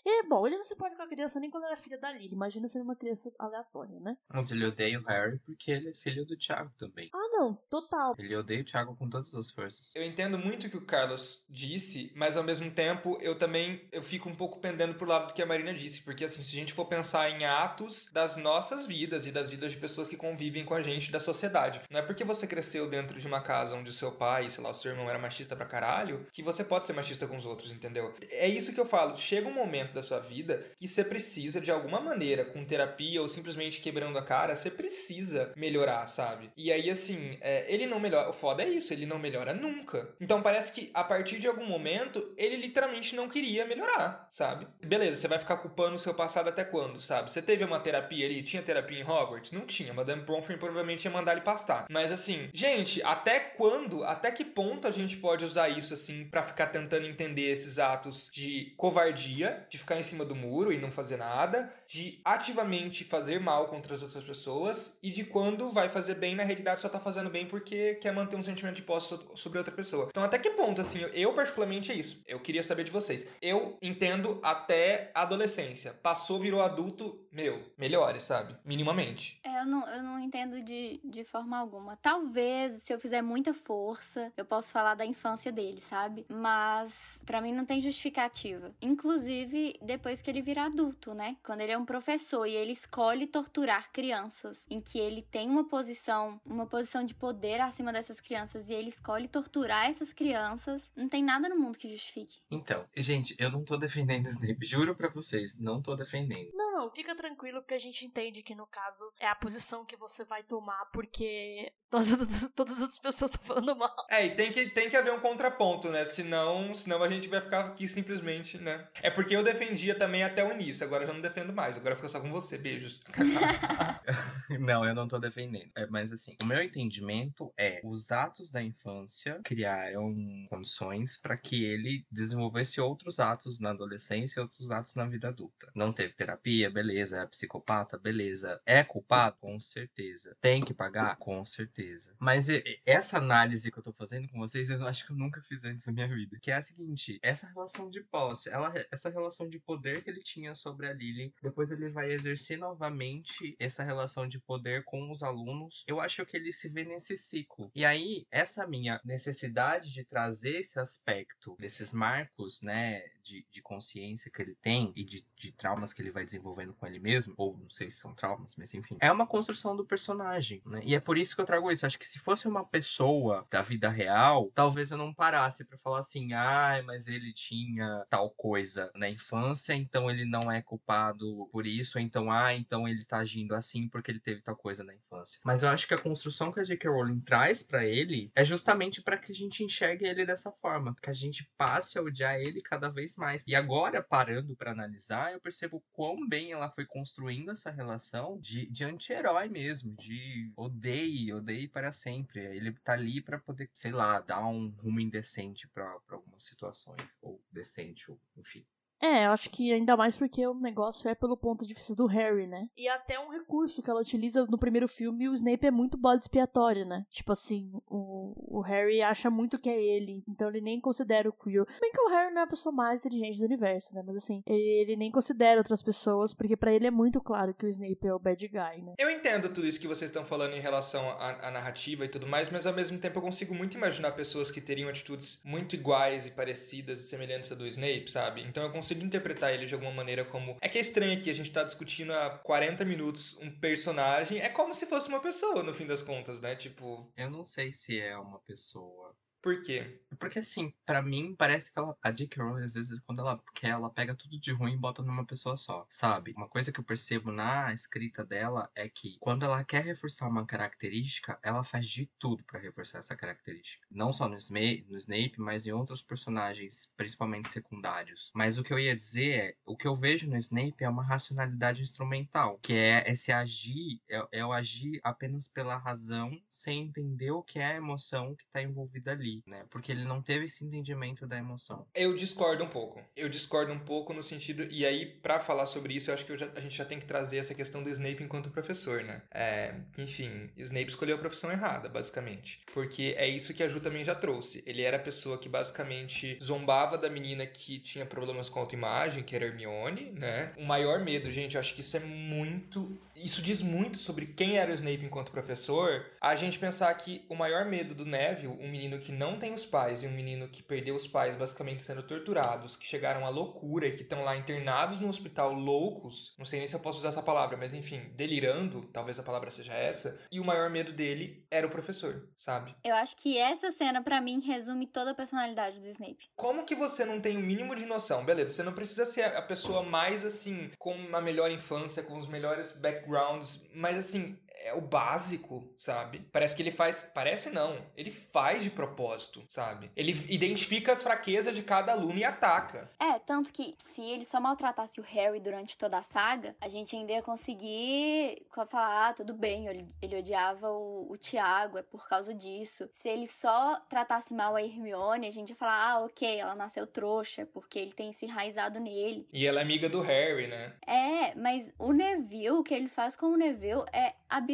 e, bom, ele não se pode com a criança nem quando era filha da Lily. Imagina sendo uma criança aleatória, né? Mas ele odeia o Harry porque ele é filho do Thiago também. Ah, não, total. Ele odeia o Thiago com todas as forças. Eu entendo muito o que o Carlos disse, mas ao mesmo tempo eu também eu fico um pouco pendendo pro lado do que a Marina disse. Porque, assim, se a gente for pensar em atos das nossas vidas e das vidas de pessoas que convivem com a gente da sociedade. Não é porque você cresceu dentro de uma casa onde o seu pai, sei lá, o seu irmão era machista pra caralho, que você pode ser machista com os outros, entendeu? É isso que eu falo. Chega um momento momento da sua vida que você precisa, de alguma maneira, com terapia ou simplesmente quebrando a cara, você precisa melhorar, sabe? E aí, assim, é, ele não melhora. O foda é isso, ele não melhora nunca. Então parece que a partir de algum momento, ele literalmente não queria melhorar, sabe? Beleza, você vai ficar culpando o seu passado até quando, sabe? Você teve uma terapia ali? Tinha terapia em Hogwarts? Não tinha. Madame Pomfrey provavelmente ia mandar ele pastar. Mas assim, gente, até quando, até que ponto a gente pode usar isso, assim, para ficar tentando entender esses atos de covardia de ficar em cima do muro e não fazer nada, de ativamente fazer mal contra as outras pessoas e de quando vai fazer bem, na realidade só tá fazendo bem porque quer manter um sentimento de posse sobre outra pessoa. Então, até que ponto, assim, eu particularmente é isso. Eu queria saber de vocês. Eu entendo até a adolescência. Passou, virou adulto, meu, melhore, sabe? Minimamente. É, eu não, eu não entendo de, de forma alguma. Talvez, se eu fizer muita força, eu posso falar da infância dele, sabe? Mas, para mim, não tem justificativa. Inclusive depois que ele vira adulto, né? Quando ele é um professor e ele escolhe torturar crianças, em que ele tem uma posição, uma posição de poder acima dessas crianças e ele escolhe torturar essas crianças, não tem nada no mundo que justifique. Então, gente, eu não tô defendendo Snape, juro para vocês, não tô defendendo. Não, não, fica tranquilo porque a gente entende que no caso é a posição que você vai tomar porque todas, todas as outras pessoas estão falando mal. É, e tem que, tem que haver um contraponto, né? Senão, senão a gente vai ficar aqui simplesmente, né? É porque eu defendia também até o início, agora eu já não defendo mais, agora fica só com você. Beijos. não, eu não tô defendendo. É, mas assim, o meu entendimento é os atos da infância criaram condições para que ele desenvolvesse outros atos na adolescência e outros atos na vida adulta. Não teve terapia, beleza. É psicopata, beleza. É culpado? Com certeza. Tem que pagar? Com certeza. Mas essa análise que eu tô fazendo com vocês, eu acho que eu nunca fiz antes na minha vida. Que é a seguinte: essa relação de posse, ela, essa relação de poder que ele tinha sobre a Lily. Depois ele vai exercer novamente essa relação de poder com os alunos. Eu acho que ele se vê nesse ciclo. E aí, essa minha necessidade de trazer esse aspecto desses marcos, né, de, de consciência que ele tem e de, de traumas que ele vai desenvolvendo com ele mesmo, ou não sei se são traumas, mas enfim, é uma construção do personagem, né? E é por isso que eu trago isso. Acho que se fosse uma pessoa da vida real, talvez eu não parasse para falar assim, ai, ah, mas ele tinha tal coisa na infância, então ele não é culpado por isso, então, ah, então ele tá agindo assim porque ele teve tal coisa na infância. Mas eu acho que a construção que a J.K. Rowling traz para ele é justamente para que a gente enxergue ele dessa forma, que a gente passe a odiar ele cada vez mais. E agora, parando para analisar, eu percebo quão bem ela foi construindo essa relação de, de anti-herói mesmo, de odeie, odeie para sempre. Ele tá ali para poder, sei lá, dar um rumo indecente para algumas situações, ou decente, ou enfim. É, eu acho que ainda mais porque o negócio é pelo ponto de vista do Harry, né? E até um recurso que ela utiliza no primeiro filme, o Snape é muito bode expiatório, né? Tipo assim, o, o Harry acha muito que é ele, então ele nem considera o Quirrell. Bem que o Harry não é a pessoa mais inteligente do universo, né? Mas assim, ele, ele nem considera outras pessoas, porque para ele é muito claro que o Snape é o bad guy, né? Eu entendo tudo isso que vocês estão falando em relação à, à narrativa e tudo mais, mas ao mesmo tempo eu consigo muito imaginar pessoas que teriam atitudes muito iguais e parecidas e semelhantes a do Snape, sabe? Então eu consigo consigo interpretar ele de alguma maneira como. É que é estranho aqui, a gente tá discutindo há 40 minutos um personagem. É como se fosse uma pessoa, no fim das contas, né? Tipo. Eu não sei se é uma pessoa. Por quê? Porque assim, para mim parece que ela, a J.K. Rowling às vezes quando ela quer, ela pega tudo de ruim e bota numa pessoa só, sabe? Uma coisa que eu percebo na escrita dela é que quando ela quer reforçar uma característica, ela faz de tudo para reforçar essa característica. Não só no, Snape, no Snape, mas em outros personagens, principalmente secundários. Mas o que eu ia dizer é, o que eu vejo no Snape é uma racionalidade instrumental, que é esse agir, é, é o agir apenas pela razão, sem entender o que é a emoção que tá envolvida ali né? Porque ele não teve esse entendimento da emoção. Eu discordo um pouco. Eu discordo um pouco no sentido. E aí, para falar sobre isso, eu acho que já, a gente já tem que trazer essa questão do Snape enquanto professor, né? É, enfim, Snape escolheu a profissão errada, basicamente. Porque é isso que a Ju também já trouxe. Ele era a pessoa que basicamente zombava da menina que tinha problemas com autoimagem, que era Hermione, né? O maior medo, gente, eu acho que isso é muito. Isso diz muito sobre quem era o Snape enquanto professor. A gente pensar que o maior medo do Neville, um menino que não tem os pais e um menino que perdeu os pais basicamente sendo torturados, que chegaram à loucura e que estão lá internados no hospital loucos, não sei nem se eu posso usar essa palavra, mas enfim, delirando, talvez a palavra seja essa, e o maior medo dele era o professor, sabe? Eu acho que essa cena para mim resume toda a personalidade do Snape. Como que você não tem o mínimo de noção? Beleza, você não precisa ser a pessoa mais assim, com uma melhor infância, com os melhores backgrounds, mas assim, é o básico, sabe? Parece que ele faz. Parece não. Ele faz de propósito, sabe? Ele identifica as fraquezas de cada aluno e ataca. É, tanto que se ele só maltratasse o Harry durante toda a saga, a gente ainda ia conseguir falar: ah, tudo bem, ele, ele odiava o, o Tiago, é por causa disso. Se ele só tratasse mal a Hermione, a gente ia falar: ah, ok, ela nasceu trouxa, porque ele tem se enraizado nele. E ela é amiga do Harry, né? É, mas o Neville, o que ele faz com o Neville é absurdo.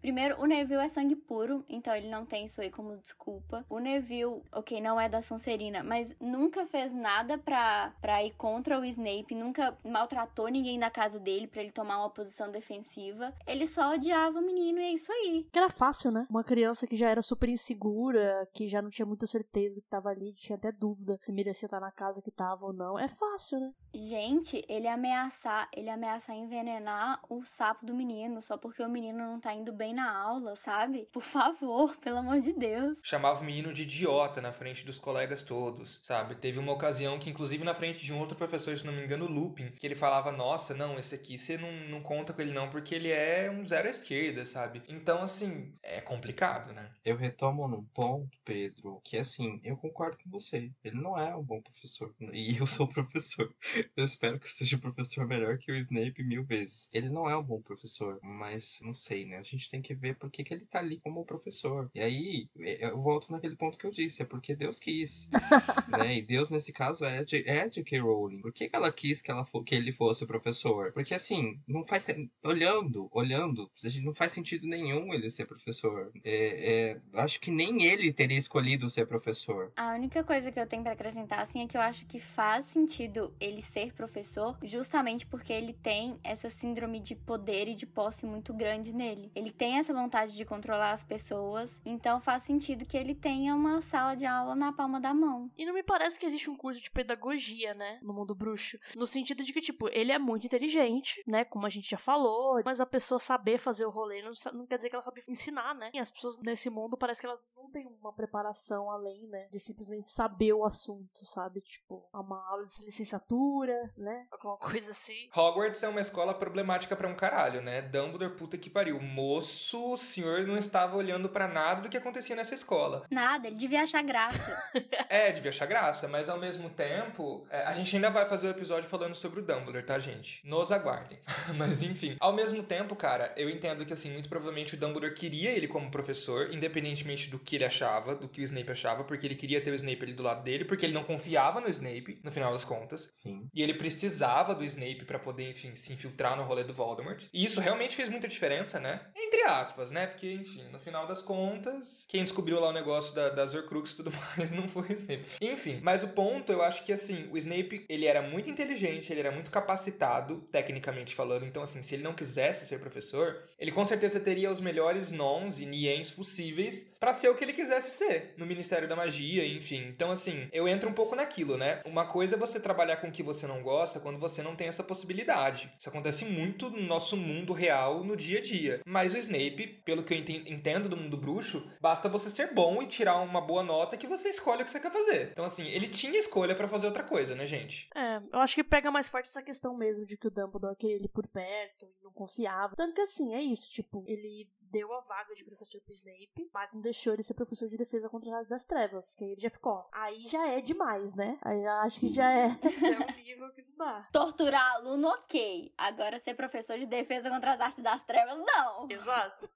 Primeiro, o Neville é sangue puro, então ele não tem isso aí como desculpa. O Neville, ok, não é da Sonserina, mas nunca fez nada pra, pra ir contra o Snape, nunca maltratou ninguém da casa dele para ele tomar uma posição defensiva. Ele só odiava o menino e é isso aí. Que era fácil, né? Uma criança que já era super insegura, que já não tinha muita certeza do que tava ali, tinha até dúvida se merecia estar na casa que tava ou não. É fácil, né? Gente, ele ameaçar, ele ameaçar envenenar o sapo do menino só porque o menino não tá indo bem na aula, sabe? Por favor, pelo amor de Deus. Chamava o menino de idiota na frente dos colegas todos, sabe? Teve uma ocasião que, inclusive, na frente de um outro professor, se não me engano, Lupin, que ele falava: Nossa, não, esse aqui você não, não conta com ele não, porque ele é um zero à esquerda, sabe? Então, assim, é complicado, né? Eu retomo num ponto, Pedro, que assim, eu concordo com você. Ele não é um bom professor. E eu sou professor. Eu espero que seja um professor melhor que o Snape mil vezes. Ele não é um bom professor, mas não sei, né? A gente tem que ver por que, que ele tá ali como professor. E aí, é, eu volto naquele ponto que eu disse, é porque Deus quis. né? E Deus, nesse caso, é de, é J.K. Rowling. Por que, que ela quis que, ela que ele fosse professor? Porque, assim, não faz... Olhando, olhando, não faz sentido nenhum ele ser professor. É, é, acho que nem ele teria escolhido ser professor. A única coisa que eu tenho para acrescentar, assim, é que eu acho que faz sentido ele ser professor justamente porque ele tem essa síndrome de poder e de posse muito grande grande nele. Ele tem essa vontade de controlar as pessoas, então faz sentido que ele tenha uma sala de aula na palma da mão. E não me parece que existe um curso de pedagogia, né, no mundo bruxo, no sentido de que tipo, ele é muito inteligente, né, como a gente já falou, mas a pessoa saber fazer o rolê não, não quer dizer que ela sabe ensinar, né? E as pessoas nesse mundo parece que elas não têm uma preparação além, né, de simplesmente saber o assunto, sabe? Tipo, uma aula de licenciatura, né? Alguma coisa assim. Hogwarts é uma escola problemática para um caralho, né? Dumbledore, puta que pariu. Moço, o senhor não estava olhando para nada do que acontecia nessa escola. Nada, ele devia achar graça. é, devia achar graça, mas ao mesmo tempo, é, a gente ainda vai fazer o um episódio falando sobre o Dumbledore, tá, gente? Nos aguardem. mas enfim, ao mesmo tempo, cara, eu entendo que assim, muito provavelmente o Dumbledore queria ele como professor, independentemente do que ele achava, do que o Snape achava, porque ele queria ter o Snape ali do lado dele, porque ele não confiava no Snape, no final das contas. Sim. E ele precisava do Snape para poder, enfim, se infiltrar no rolê do Voldemort. E isso realmente fez muita diferença, né? Entre aspas, né? Porque, enfim, no final das contas, quem descobriu lá o negócio da, das Horcrux e tudo mais não foi o Snape. Enfim, mas o ponto, eu acho que, assim, o Snape, ele era muito inteligente, ele era muito capacitado, tecnicamente falando. Então, assim, se ele não quisesse ser professor, ele com certeza teria os melhores nons e niens possíveis para ser o que ele quisesse ser no Ministério da Magia, enfim. Então, assim, eu entro um pouco naquilo, né? Uma coisa é você trabalhar com o que você não gosta quando você não tem essa possibilidade. Isso acontece muito no nosso mundo real, no dia a dia. Mas o Snape, pelo que eu entendo do mundo bruxo, basta você ser bom e tirar uma boa nota que você escolhe o que você quer fazer. Então, assim, ele tinha escolha para fazer outra coisa, né, gente? É, eu acho que pega mais forte essa questão mesmo de que o Dumbledore queria ele por perto não confiava. Tanto que, assim, é isso, tipo, ele deu a vaga de professor pro Snape, mas não deixou ele ser professor de defesa contra as das trevas, que aí ele já ficou. Aí já é demais, né? Aí eu acho que já é, já é um nível que não dá. Torturar aluno, ok. Agora ser professor de defesa contra as artes das trevas, não. Exato.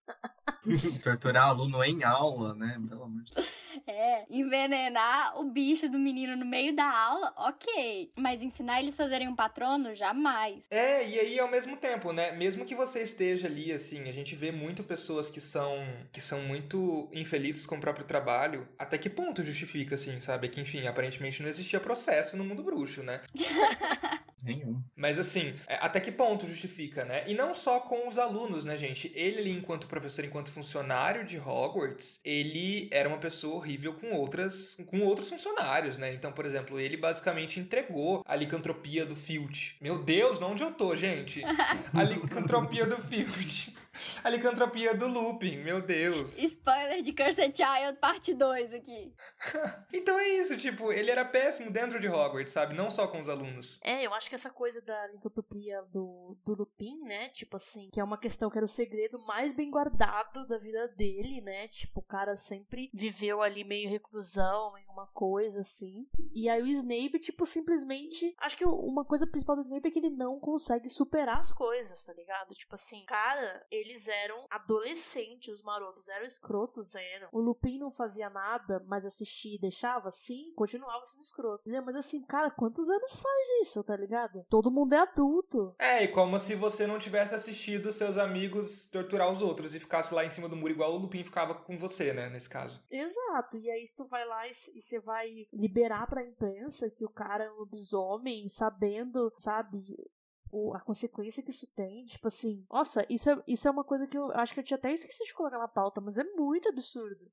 Torturar aluno em aula, né? Pelo amor de Deus. É, envenenar o bicho do menino no meio da aula, ok. Mas ensinar eles a fazerem um patrono, jamais. É, e aí ao mesmo tempo, né? Mesmo que você esteja ali, assim, a gente vê muito pessoas que são que são muito infelizes com o próprio trabalho. Até que ponto justifica, assim, sabe? Que, enfim, aparentemente não existia processo no mundo bruxo, né? Nenhum. Mas assim, até que ponto justifica, né? E não só com os alunos, né, gente? Ele ali, enquanto professor, enquanto funcionário de Hogwarts, ele era uma pessoa horrível com outras, com outros funcionários, né? Então, por exemplo, ele basicamente entregou a licantropia do Filch. Meu Deus, onde eu tô, gente? A licantropia do Filch. A licantropia do Lupin, meu Deus. Spoiler de Cursed Child, parte 2 aqui. então é isso, tipo, ele era péssimo dentro de Hogwarts, sabe? Não só com os alunos. É, eu acho que essa coisa da licantropia do, do Lupin, né? Tipo assim, que é uma questão que era o segredo mais bem guardado da vida dele, né? Tipo, o cara sempre viveu ali meio reclusão, em uma coisa assim. E aí o Snape, tipo, simplesmente. Acho que uma coisa principal do Snape é que ele não consegue superar as coisas, tá ligado? Tipo assim, cara, eles eram adolescentes, os marotos eram escrotos, eram. O Lupin não fazia nada, mas assistia e deixava, sim, continuava sendo escroto. Entendeu? Mas assim, cara, quantos anos faz isso, tá ligado? Todo mundo é adulto. É, e como se você não tivesse assistido seus amigos torturar os outros e ficasse lá em cima do muro igual o Lupin ficava com você, né, nesse caso. Exato, e aí tu vai lá e você vai liberar pra imprensa que o cara é um lobisomem, sabendo, sabe, o, a consequência que isso tem. Tipo assim, nossa, isso é, isso é uma coisa que eu acho que eu tinha até esquecido de colocar na pauta, mas é muito absurdo.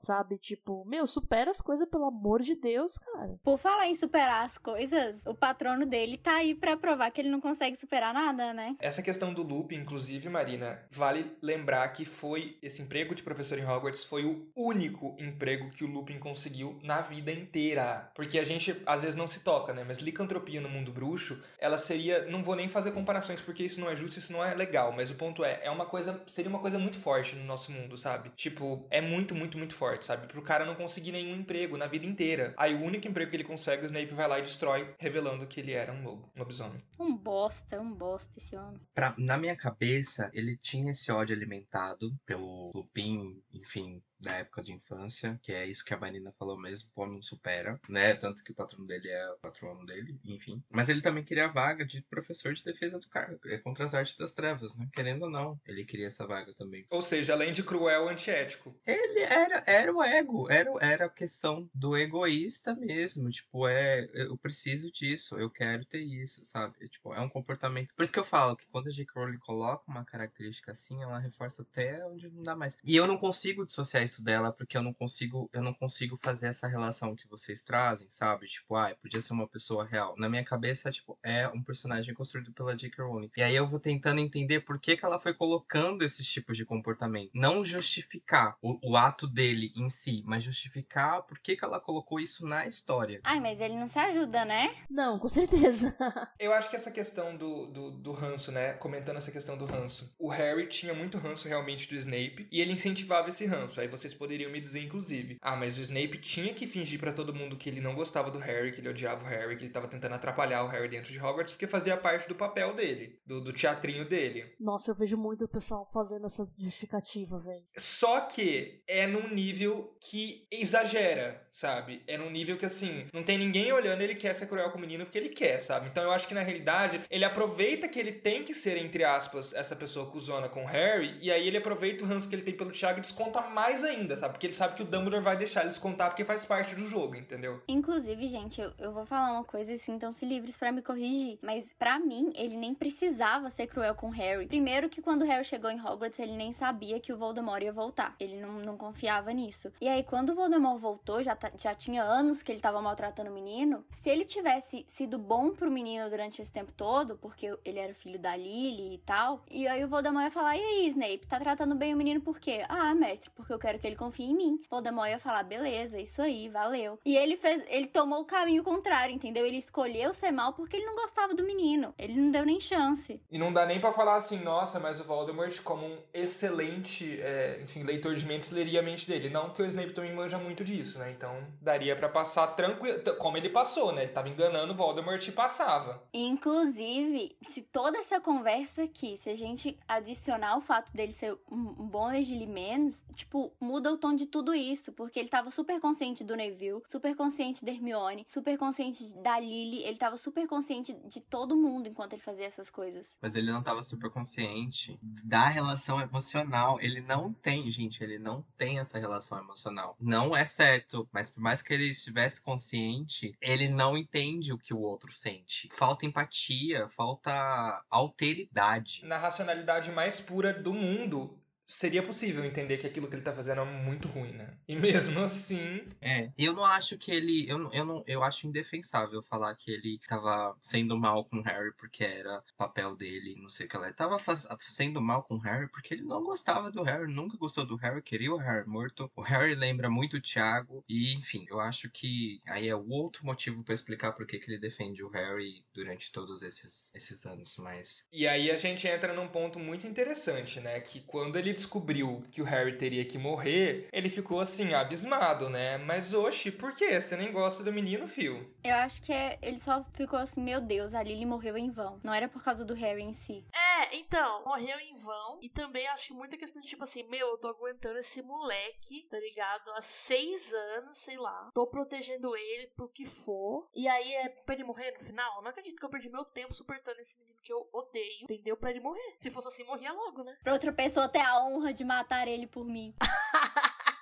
Sabe? Tipo, meu, supera as coisas, pelo amor de Deus, cara. Por falar em superar as coisas, o patrono dele tá aí pra provar que ele não consegue superar nada, né? Essa questão do loop, inclusive, Marina, vale lembrar que foi esse emprego de professor em Hogwarts foi o único emprego que o Lupin conseguiu na vida inteira. Porque a gente às vezes não se toca, né? Mas licantropia no mundo bruxo, ela seria. Não vou nem fazer comparações porque isso não é justo, isso não é legal. Mas o ponto é, é uma coisa. Seria uma coisa muito forte no nosso mundo, sabe? Tipo, é muito, muito, muito forte forte, sabe? Pro cara não conseguir nenhum emprego na vida inteira. Aí o único emprego que ele consegue, o Snape vai lá e destrói, revelando que ele era um lobo, um lobisomem. Um bosta, um bosta esse homem. Pra, na minha cabeça, ele tinha esse ódio alimentado pelo Lupin, enfim, da época de infância, que é isso que a Marina falou mesmo, pô, não supera, né? Tanto que o patrão dele é o patrono dele, enfim. Mas ele também queria a vaga de professor de defesa do cargo, é contra as artes das trevas, né? Querendo ou não, ele queria essa vaga também. Ou seja, além de cruel, antiético. Ele era, era o ego, era, era a questão do egoísta mesmo, tipo, é, eu preciso disso, eu quero ter isso, sabe? É, tipo, é um comportamento. Por isso que eu falo que quando a J.K. Rowling coloca uma característica assim, ela reforça até onde não dá mais. E eu não consigo dissociar isso dela, porque eu não consigo, eu não consigo fazer essa relação que vocês trazem, sabe? Tipo, ah, podia ser uma pessoa real. Na minha cabeça, tipo, é um personagem construído pela J.K. Rowling. E aí eu vou tentando entender por que, que ela foi colocando esses tipos de comportamento. Não justificar o, o ato dele em si, mas justificar por que, que ela colocou isso na história. Ai, mas ele não se ajuda, né? Não, com certeza. Eu acho que essa questão do, do, do ranço, né? Comentando essa questão do ranço. O Harry tinha muito ranço realmente do Snape e ele incentivava esse ranço. Aí vocês poderiam me dizer, inclusive, ah, mas o Snape tinha que fingir para todo mundo que ele não gostava do Harry, que ele odiava o Harry, que ele tava tentando atrapalhar o Harry dentro de Hogwarts, porque fazia parte do papel dele, do, do teatrinho dele. Nossa, eu vejo muito o pessoal fazendo essa justificativa, velho. Só que é num nível que exagera, sabe? É num nível que, assim, não tem ninguém olhando, ele quer ser cruel com o menino porque ele quer, sabe? Então eu acho que na realidade ele aproveita que ele tem que ser, entre aspas, essa pessoa cuzona com o Harry, e aí ele aproveita o ranço que ele tem pelo Thiago e desconta mais ainda, sabe? Porque ele sabe que o Dumbledore vai deixar ele descontar porque faz parte do jogo, entendeu? Inclusive, gente, eu, eu vou falar uma coisa assim, então se livres para me corrigir. Mas para mim, ele nem precisava ser cruel com Harry. Primeiro que quando Harry chegou em Hogwarts, ele nem sabia que o Voldemort ia voltar. Ele não, não confiava nisso. E aí, quando o Voldemort voltou, já, já tinha anos que ele tava maltratando o menino. Se ele tivesse sido bom pro menino durante esse tempo todo, porque ele era filho da Lily e tal, e aí o Voldemort ia falar: E aí, Snape, tá tratando bem o menino por quê? Ah, mestre, porque eu quero que ele confie em mim. Voldemort ia falar: Beleza, isso aí, valeu. E ele fez, ele tomou o caminho contrário, entendeu? Ele escolheu ser mal porque ele não gostava do menino. Ele não deu nem chance. E não dá nem para falar assim, nossa, mas o Voldemort, como um excelente, é, enfim, leitor de mentes, leria a mente dele. Não que o Snape também manja muito disso, né? Então daria para passar tranquilo. Como ele passou, né? Ele tava enganando o Voldemort e passava. Inclusive, se toda essa conversa aqui, se a gente adicionar o fato dele ser um, um bom legilimens, tipo, muda o tom de tudo isso. Porque ele tava super consciente do Neville, super consciente da Hermione, super consciente da Lily, ele tava super consciente de todo mundo enquanto ele fazia essas coisas. Mas ele não tava super consciente da relação emocional. Ele não tem, gente, ele não tem essa relação emocional. Não é certo, mas por mais que ele estivesse consciente, ele não entende o que o outro sente. Falta empatia, falta alteridade. Na racionalidade mais pura do mundo, seria possível entender que aquilo que ele tá fazendo é muito ruim, né? E mesmo assim. É. Eu não acho que ele. Eu, eu, não, eu acho indefensável falar que ele tava sendo mal com o Harry porque era papel dele, não sei o que lá. Ele tava sendo mal com o Harry porque ele não gostava do Harry, nunca gostou do Harry, queria o Harry morto. O Harry lembra muito o Thiago. E, enfim, eu acho que aí é o outro motivo para explicar por que, que ele defende o Harry durante todos esses, esses anos. Mas. E aí a gente entra num ponto muito interessante, né? Que quando ele descobriu que o Harry teria que morrer, ele ficou assim, abismado, né? Mas oxe, por quê? Você nem gosta do menino, fio? Eu acho que é, ele só ficou assim, meu Deus, a Lily morreu em vão. Não era por causa do Harry em si. É, então, morreu em vão. E também acho que muita questão de tipo assim, meu, eu tô aguentando esse moleque, tá ligado? Há seis anos, sei lá. Tô protegendo ele pro que for. E aí é pra ele morrer no final? Não acredito que eu perdi meu tempo suportando esse menino que eu odeio, entendeu? Pra ele morrer. Se fosse assim, morria logo, né? Pra outra pessoa ter a honra de matar ele por mim.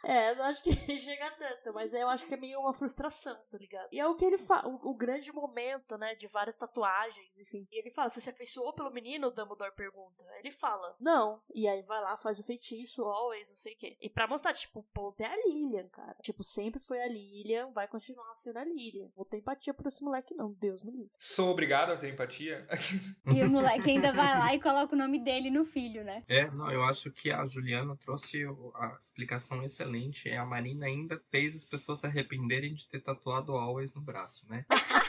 É, não acho que chega tanto, mas eu acho que é meio uma frustração, tá ligado? E é o que ele fala, o, o, grande momento, né, de várias tatuagens, enfim. E ele fala, você se afeiçoou pelo menino? O Dumbledore pergunta. Ele fala, não. E aí vai lá, faz o feitiço, always, não sei o quê. E pra mostrar, tipo, o ponto é a Lilian, cara. Tipo, sempre foi a Lilian, vai continuar sendo a Lilian. Vou ter empatia por esse moleque, não. Deus me livre. Sou obrigado a ter empatia? e o moleque ainda vai lá e coloca o nome dele no filho, né? É, não, eu acho que a Juliana trouxe a explicação excelente é a Marina ainda fez as pessoas se arrependerem de ter tatuado Always no braço, né?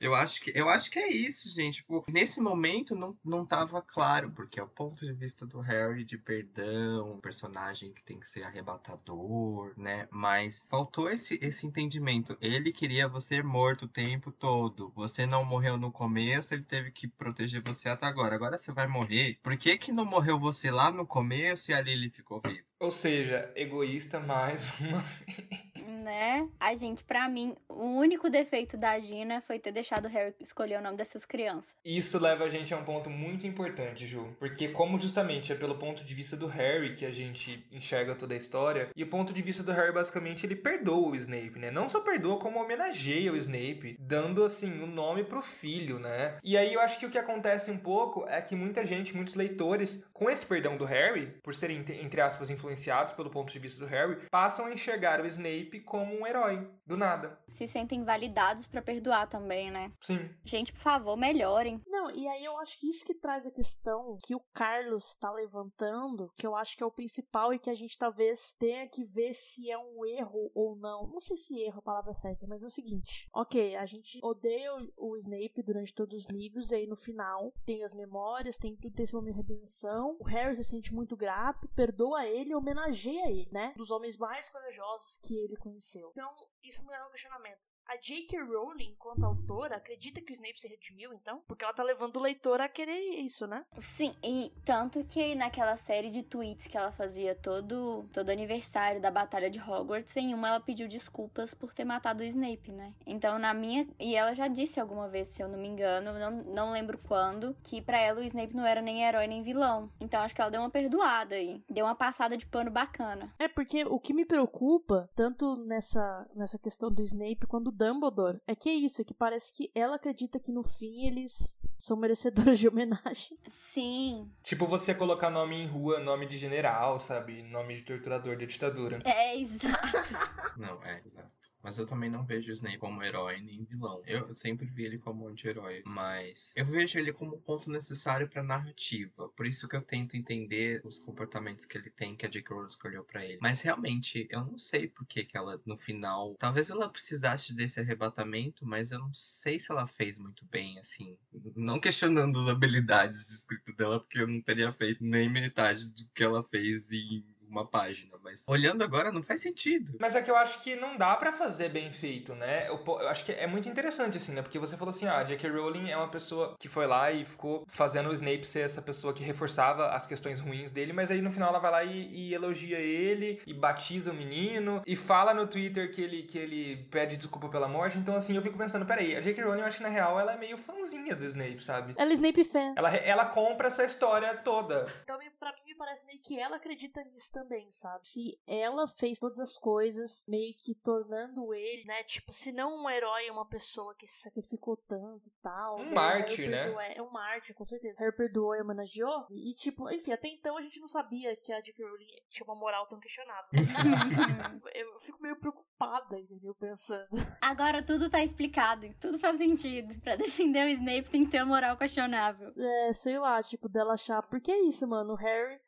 eu acho que, eu acho que é isso, gente. Tipo, nesse momento não, não tava claro, porque é o ponto de vista do Harry de perdão, um personagem que tem que ser arrebatador, né? Mas faltou esse, esse entendimento. Ele queria você morto o tempo todo. Você não morreu no começo, ele teve que proteger você até agora. Agora você vai morrer. Por que, que não morreu você lá no começo e ali ele ficou vivo? Ou seja, egoísta mais uma vez. Né? A gente, pra mim, o único defeito da Gina foi ter deixado o Harry escolher o nome dessas crianças. Isso leva a gente a um ponto muito importante, Ju. Porque como justamente é pelo ponto de vista do Harry que a gente enxerga toda a história, e o ponto de vista do Harry, basicamente, ele perdoa o Snape, né? Não só perdoa, como homenageia o Snape, dando, assim, o um nome pro filho, né? E aí eu acho que o que acontece um pouco é que muita gente, muitos leitores, com esse perdão do Harry, por serem, entre aspas, influenciados pelo ponto de vista do Harry, passam a enxergar o Snape como um herói, do nada. Se sentem validados para perdoar também, né? Sim. Gente, por favor, melhorem. Não, e aí eu acho que isso que traz a questão que o Carlos tá levantando, que eu acho que é o principal e que a gente talvez tenha que ver se é um erro ou não. Não sei se erro é a palavra certa, mas é o seguinte. Ok, a gente odeia o Snape durante todos os livros, e aí no final tem as memórias, tem tudo, tem esse momento de redenção. O Harry se sente muito grato, perdoa ele, homenageia ele, né? Dos homens mais corajosos que ele conheceu. Então, isso me leva um questionamento. A J.K. Rowling, enquanto autora, acredita que o Snape se redimiu, então? Porque ela tá levando o leitor a querer isso, né? Sim, e tanto que naquela série de tweets que ela fazia todo, todo aniversário da Batalha de Hogwarts, em uma ela pediu desculpas por ter matado o Snape, né? Então, na minha. E ela já disse alguma vez, se eu não me engano, não, não lembro quando, que para ela o Snape não era nem herói nem vilão. Então, acho que ela deu uma perdoada aí. Deu uma passada de pano bacana. É, porque o que me preocupa, tanto nessa, nessa questão do Snape quanto Dumbledore. É que é isso, é que parece que ela acredita que no fim eles são merecedores de homenagem. Sim. Tipo você colocar nome em rua, nome de general, sabe? Nome de torturador da ditadura. É, exato. Não, é, exato. Mas eu também não vejo o Snape como herói nem vilão. Eu sempre vi ele como anti-herói. Mas eu vejo ele como um ponto necessário pra narrativa. Por isso que eu tento entender os comportamentos que ele tem, que a J.K. Rowling escolheu pra ele. Mas realmente, eu não sei por que, que ela, no final. Talvez ela precisasse desse arrebatamento, mas eu não sei se ela fez muito bem, assim. Não questionando as habilidades de escrita dela, porque eu não teria feito nem metade do que ela fez em uma página, mas olhando agora não faz sentido. Mas é que eu acho que não dá para fazer bem feito, né? Eu, eu, acho que é muito interessante, assim, né? Porque você falou assim, ah, a J.K. Rowling é uma pessoa que foi lá e ficou fazendo o Snape ser essa pessoa que reforçava as questões ruins dele, mas aí no final ela vai lá e, e elogia ele, e batiza o menino, e fala no Twitter que ele, que ele pede desculpa pela morte, então assim, eu fico pensando, peraí, a J.K. Rowling eu acho que na real ela é meio fãzinha do Snape, sabe? Ela é Snape fan. Ela, ela compra essa história toda. Então, pra mim, parece meio que ela acredita nisso também, sabe? Se ela fez todas as coisas, meio que tornando ele, né? Tipo, se não um herói, é uma pessoa que se sacrificou tanto e tal. Um mártir, né? É, é um mártir, com certeza. Harry perdoou e homenageou. E, tipo, enfim, até então a gente não sabia que a J.K. Rowling tinha uma moral tão questionável. eu fico meio preocupada, entendeu? Pensando. Agora tudo tá explicado, tudo faz sentido. Pra defender o Snape tem que ter uma moral questionável. É, sei lá, tipo, dela achar. Porque é isso, mano. O Harry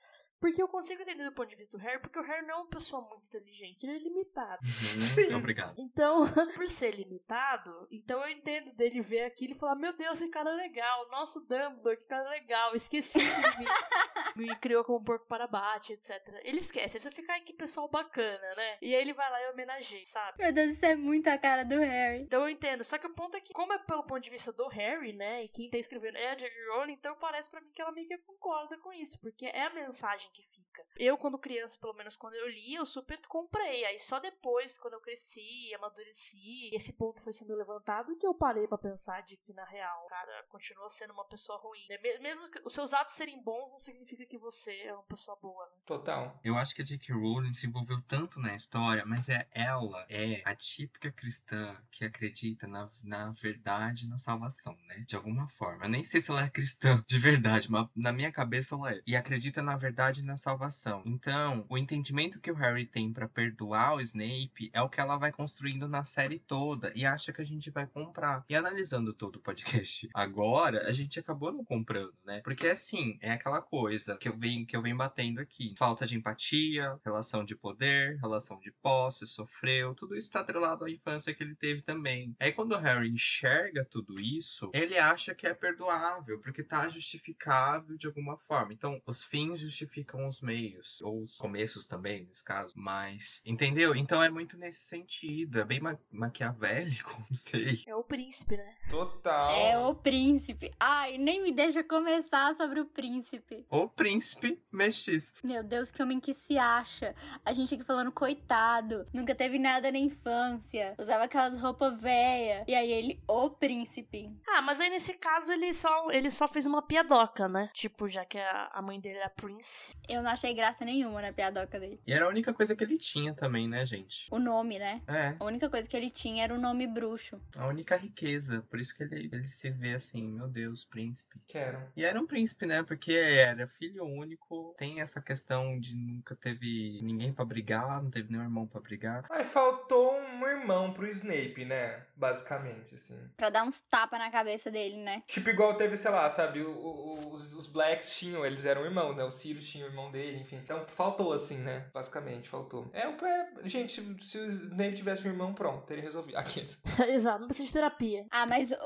porque eu consigo entender do ponto de vista do Harry, porque o Harry não é uma pessoa muito inteligente, ele é limitado. Uhum, Sim. Obrigado. Então, por ser limitado, então eu entendo dele ver aquilo e falar: Meu Deus, que cara legal, nosso Dumbledore, que cara legal, esqueci que ele me, me criou como um porco para bate, etc. Ele esquece, ele só fica, ai que pessoal bacana, né? E aí ele vai lá e homenageia, sabe? Meu Deus, isso é muito a cara do Harry. Então eu entendo, só que o ponto é que, como é pelo ponto de vista do Harry, né, e quem tá escrevendo é a J.K. Rowling, então parece para mim que ela meio que concorda com isso, porque é a mensagem que fica. Eu, quando criança, pelo menos quando eu li, eu super comprei. Aí só depois, quando eu cresci, amadureci, esse ponto foi sendo levantado, que eu parei para pensar de que, na real, o cara continua sendo uma pessoa ruim. Né? Mesmo que os seus atos serem bons, não significa que você é uma pessoa boa, né? Total. Eu acho que a J.K. Rowling se envolveu tanto na história, mas é ela é a típica cristã que acredita na, na verdade na salvação, né? De alguma forma. Eu nem sei se ela é cristã de verdade, mas na minha cabeça ela é. E acredita na verdade e na salvação. Então, o entendimento que o Harry tem para perdoar o Snape é o que ela vai construindo na série toda e acha que a gente vai comprar. E analisando todo o podcast agora, a gente acabou não comprando, né? Porque assim, é aquela coisa que eu venho que eu venho batendo aqui. Falta de empatia, relação de poder, relação de posse, sofreu, tudo isso tá atrelado à infância que ele teve também. Aí quando o Harry enxerga tudo isso, ele acha que é perdoável, porque tá justificável de alguma forma. Então, os fins justificam os meios, ou os começos também, nesse caso. Mas, entendeu? Então é muito nesse sentido. É bem ma maquiavélico, não sei. É o príncipe, né? Total. É o príncipe. Ai, nem me deixa começar sobre o príncipe. O príncipe mestiço. Meu Deus, que homem que se acha. A gente aqui falando, coitado, nunca teve nada na infância. Usava aquelas roupas velhas. E aí ele, o príncipe. Ah, mas aí nesse caso ele só, ele só fez uma piadoca, né? Tipo, já que a, a mãe dele era Prince. Eu não achei graça nenhuma na piadoca dele. E era a única coisa que ele tinha também, né, gente? O nome, né? É, A única coisa que ele tinha era o nome bruxo. a única riqueza. Por isso que ele, ele se vê assim, meu Deus, príncipe. Quero. E era um príncipe, né? Porque era filho único, tem essa questão de nunca teve ninguém pra brigar, não teve nenhum irmão pra brigar. Aí faltou um irmão pro Snape, né? Basicamente, assim. Pra dar uns tapas na cabeça dele, né? Tipo, igual teve, sei lá, sabe? o- o- os, os Blacks tinham, eles eram irmãos, né? O Sirius tinha o irmão dele, enfim. Então faltou, assim, né? Basicamente, faltou. É, o- é gente, se, se o Snape tivesse um irmão, pronto, teria resolvido. Aqui. Exato, não precisa de terapia. Ah, mas o,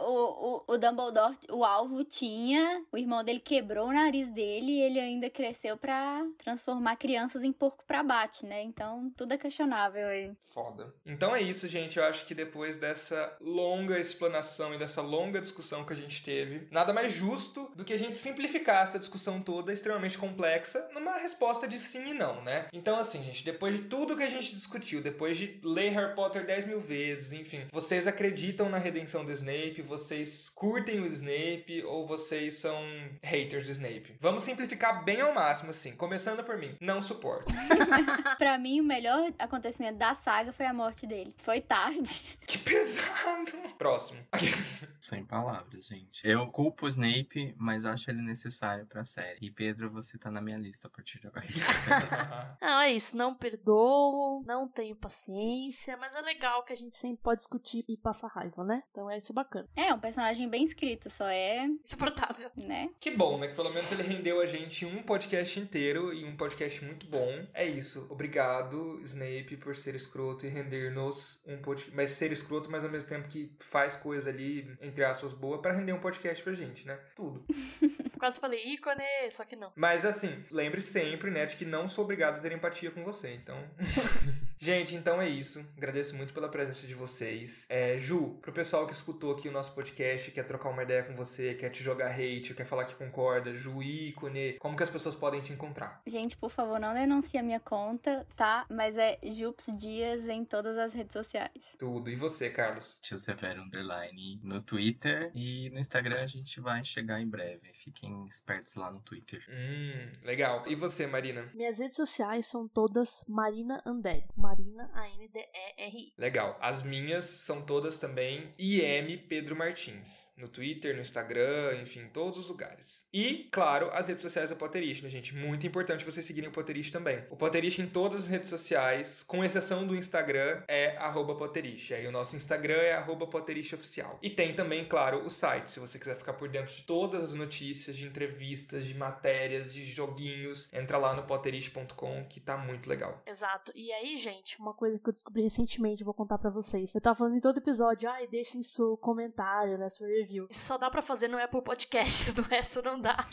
o, o Dumbledore, o alvo tinha, o irmão dele quebrou o nariz dele e ele ainda cresceu pra transformar crianças em porco pra bate, né? Então tudo é questionável aí. Foda. Então é isso, gente. Eu acho que depois dessa longa explanação e dessa longa discussão que a gente teve, nada mais justo do que a gente simplificar essa discussão toda extremamente complexa numa resposta de sim e não, né? Então, assim, gente, depois de tudo que a gente discutiu, depois de ler Harry Potter 10 mil vezes, enfim, vocês acreditam na redenção do Snape? Vocês curtem o Snape? Ou vocês são haters do Snape? Vamos simplificar bem ao máximo, assim. Começando por mim. Não suporto. Pra mim, o melhor acontecimento da saga foi a morte dele. Foi tarde. Que pesado. Próximo. Sem palavras, gente. Eu culpo o Snape, mas acho ele necessário pra série. E Pedro, você tá na minha lista a partir de agora. Não, é isso. Não perdoo, não tenho paciência, mas é legal que a gente sempre pode discutir e passar raiva, né? Então é isso bacana. É, um personagem bem escrito, só é, Insuportável. né? Que bom, né? Que pelo menos ele rendeu a gente um podcast inteiro e um podcast muito bom. É isso. Obrigado, Snape, por ser escroto e render-nos um podcast. Mas ser escroto, mas ao mesmo tempo que faz coisa ali, entre aspas, boa, pra render um podcast pra gente, né? Tudo. Quase falei ícone, só que não. Mas assim, lembre sempre, né, de que não sou obrigado a ter empatia com você, então. Gente, então é isso. Agradeço muito pela presença de vocês. É, Ju, pro pessoal que escutou aqui o nosso podcast, quer trocar uma ideia com você, quer te jogar hate, quer falar que concorda, Ju, ícone, como que as pessoas podem te encontrar? Gente, por favor, não denuncie a minha conta, tá? Mas é Jups Dias em todas as redes sociais. Tudo. E você, Carlos? Tio Severo Underline no Twitter e no Instagram a gente vai chegar em breve. Fiquem espertos lá no Twitter. Hum, legal. E você, Marina? Minhas redes sociais são todas Marina Anderi. Marina, A-N-D-E-R-I. Legal. As minhas são todas também IM Pedro Martins. No Twitter, no Instagram, enfim, em todos os lugares. E, claro, as redes sociais da Potterish, né, gente? Muito importante vocês seguirem o Potterish também. O Potterish em todas as redes sociais, com exceção do Instagram, é arroba Potterish. Aí o nosso Instagram é arroba Potterish Oficial. E tem também, claro, o site, se você quiser ficar por dentro de todas as notícias, de entrevistas, de matérias, de joguinhos, entra lá no potterish.com que tá muito legal. Exato. E aí, gente, uma coisa que eu descobri recentemente, vou contar pra vocês. Eu tava falando em todo episódio, ai, deixem seu comentário, né, sua review. Isso só dá pra fazer no Apple Podcasts, no resto não dá.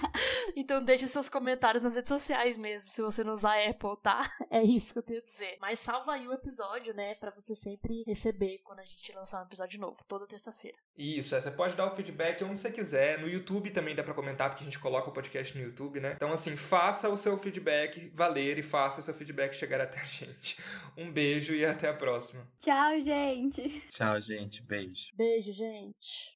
então deixem seus comentários nas redes sociais mesmo, se você não usar Apple, tá? É isso que eu tenho a dizer. Mas salva aí o episódio, né, pra você sempre receber quando a gente lançar um episódio novo, toda terça-feira. Isso, é, você pode dar o feedback onde você quiser. No YouTube também dá pra comentar, porque a gente coloca o podcast no YouTube, né? Então, assim, faça o seu feedback valer e faça o seu feedback chegar até a gente. Um beijo e até a próxima. Tchau, gente! Tchau, gente. Beijo. Beijo, gente.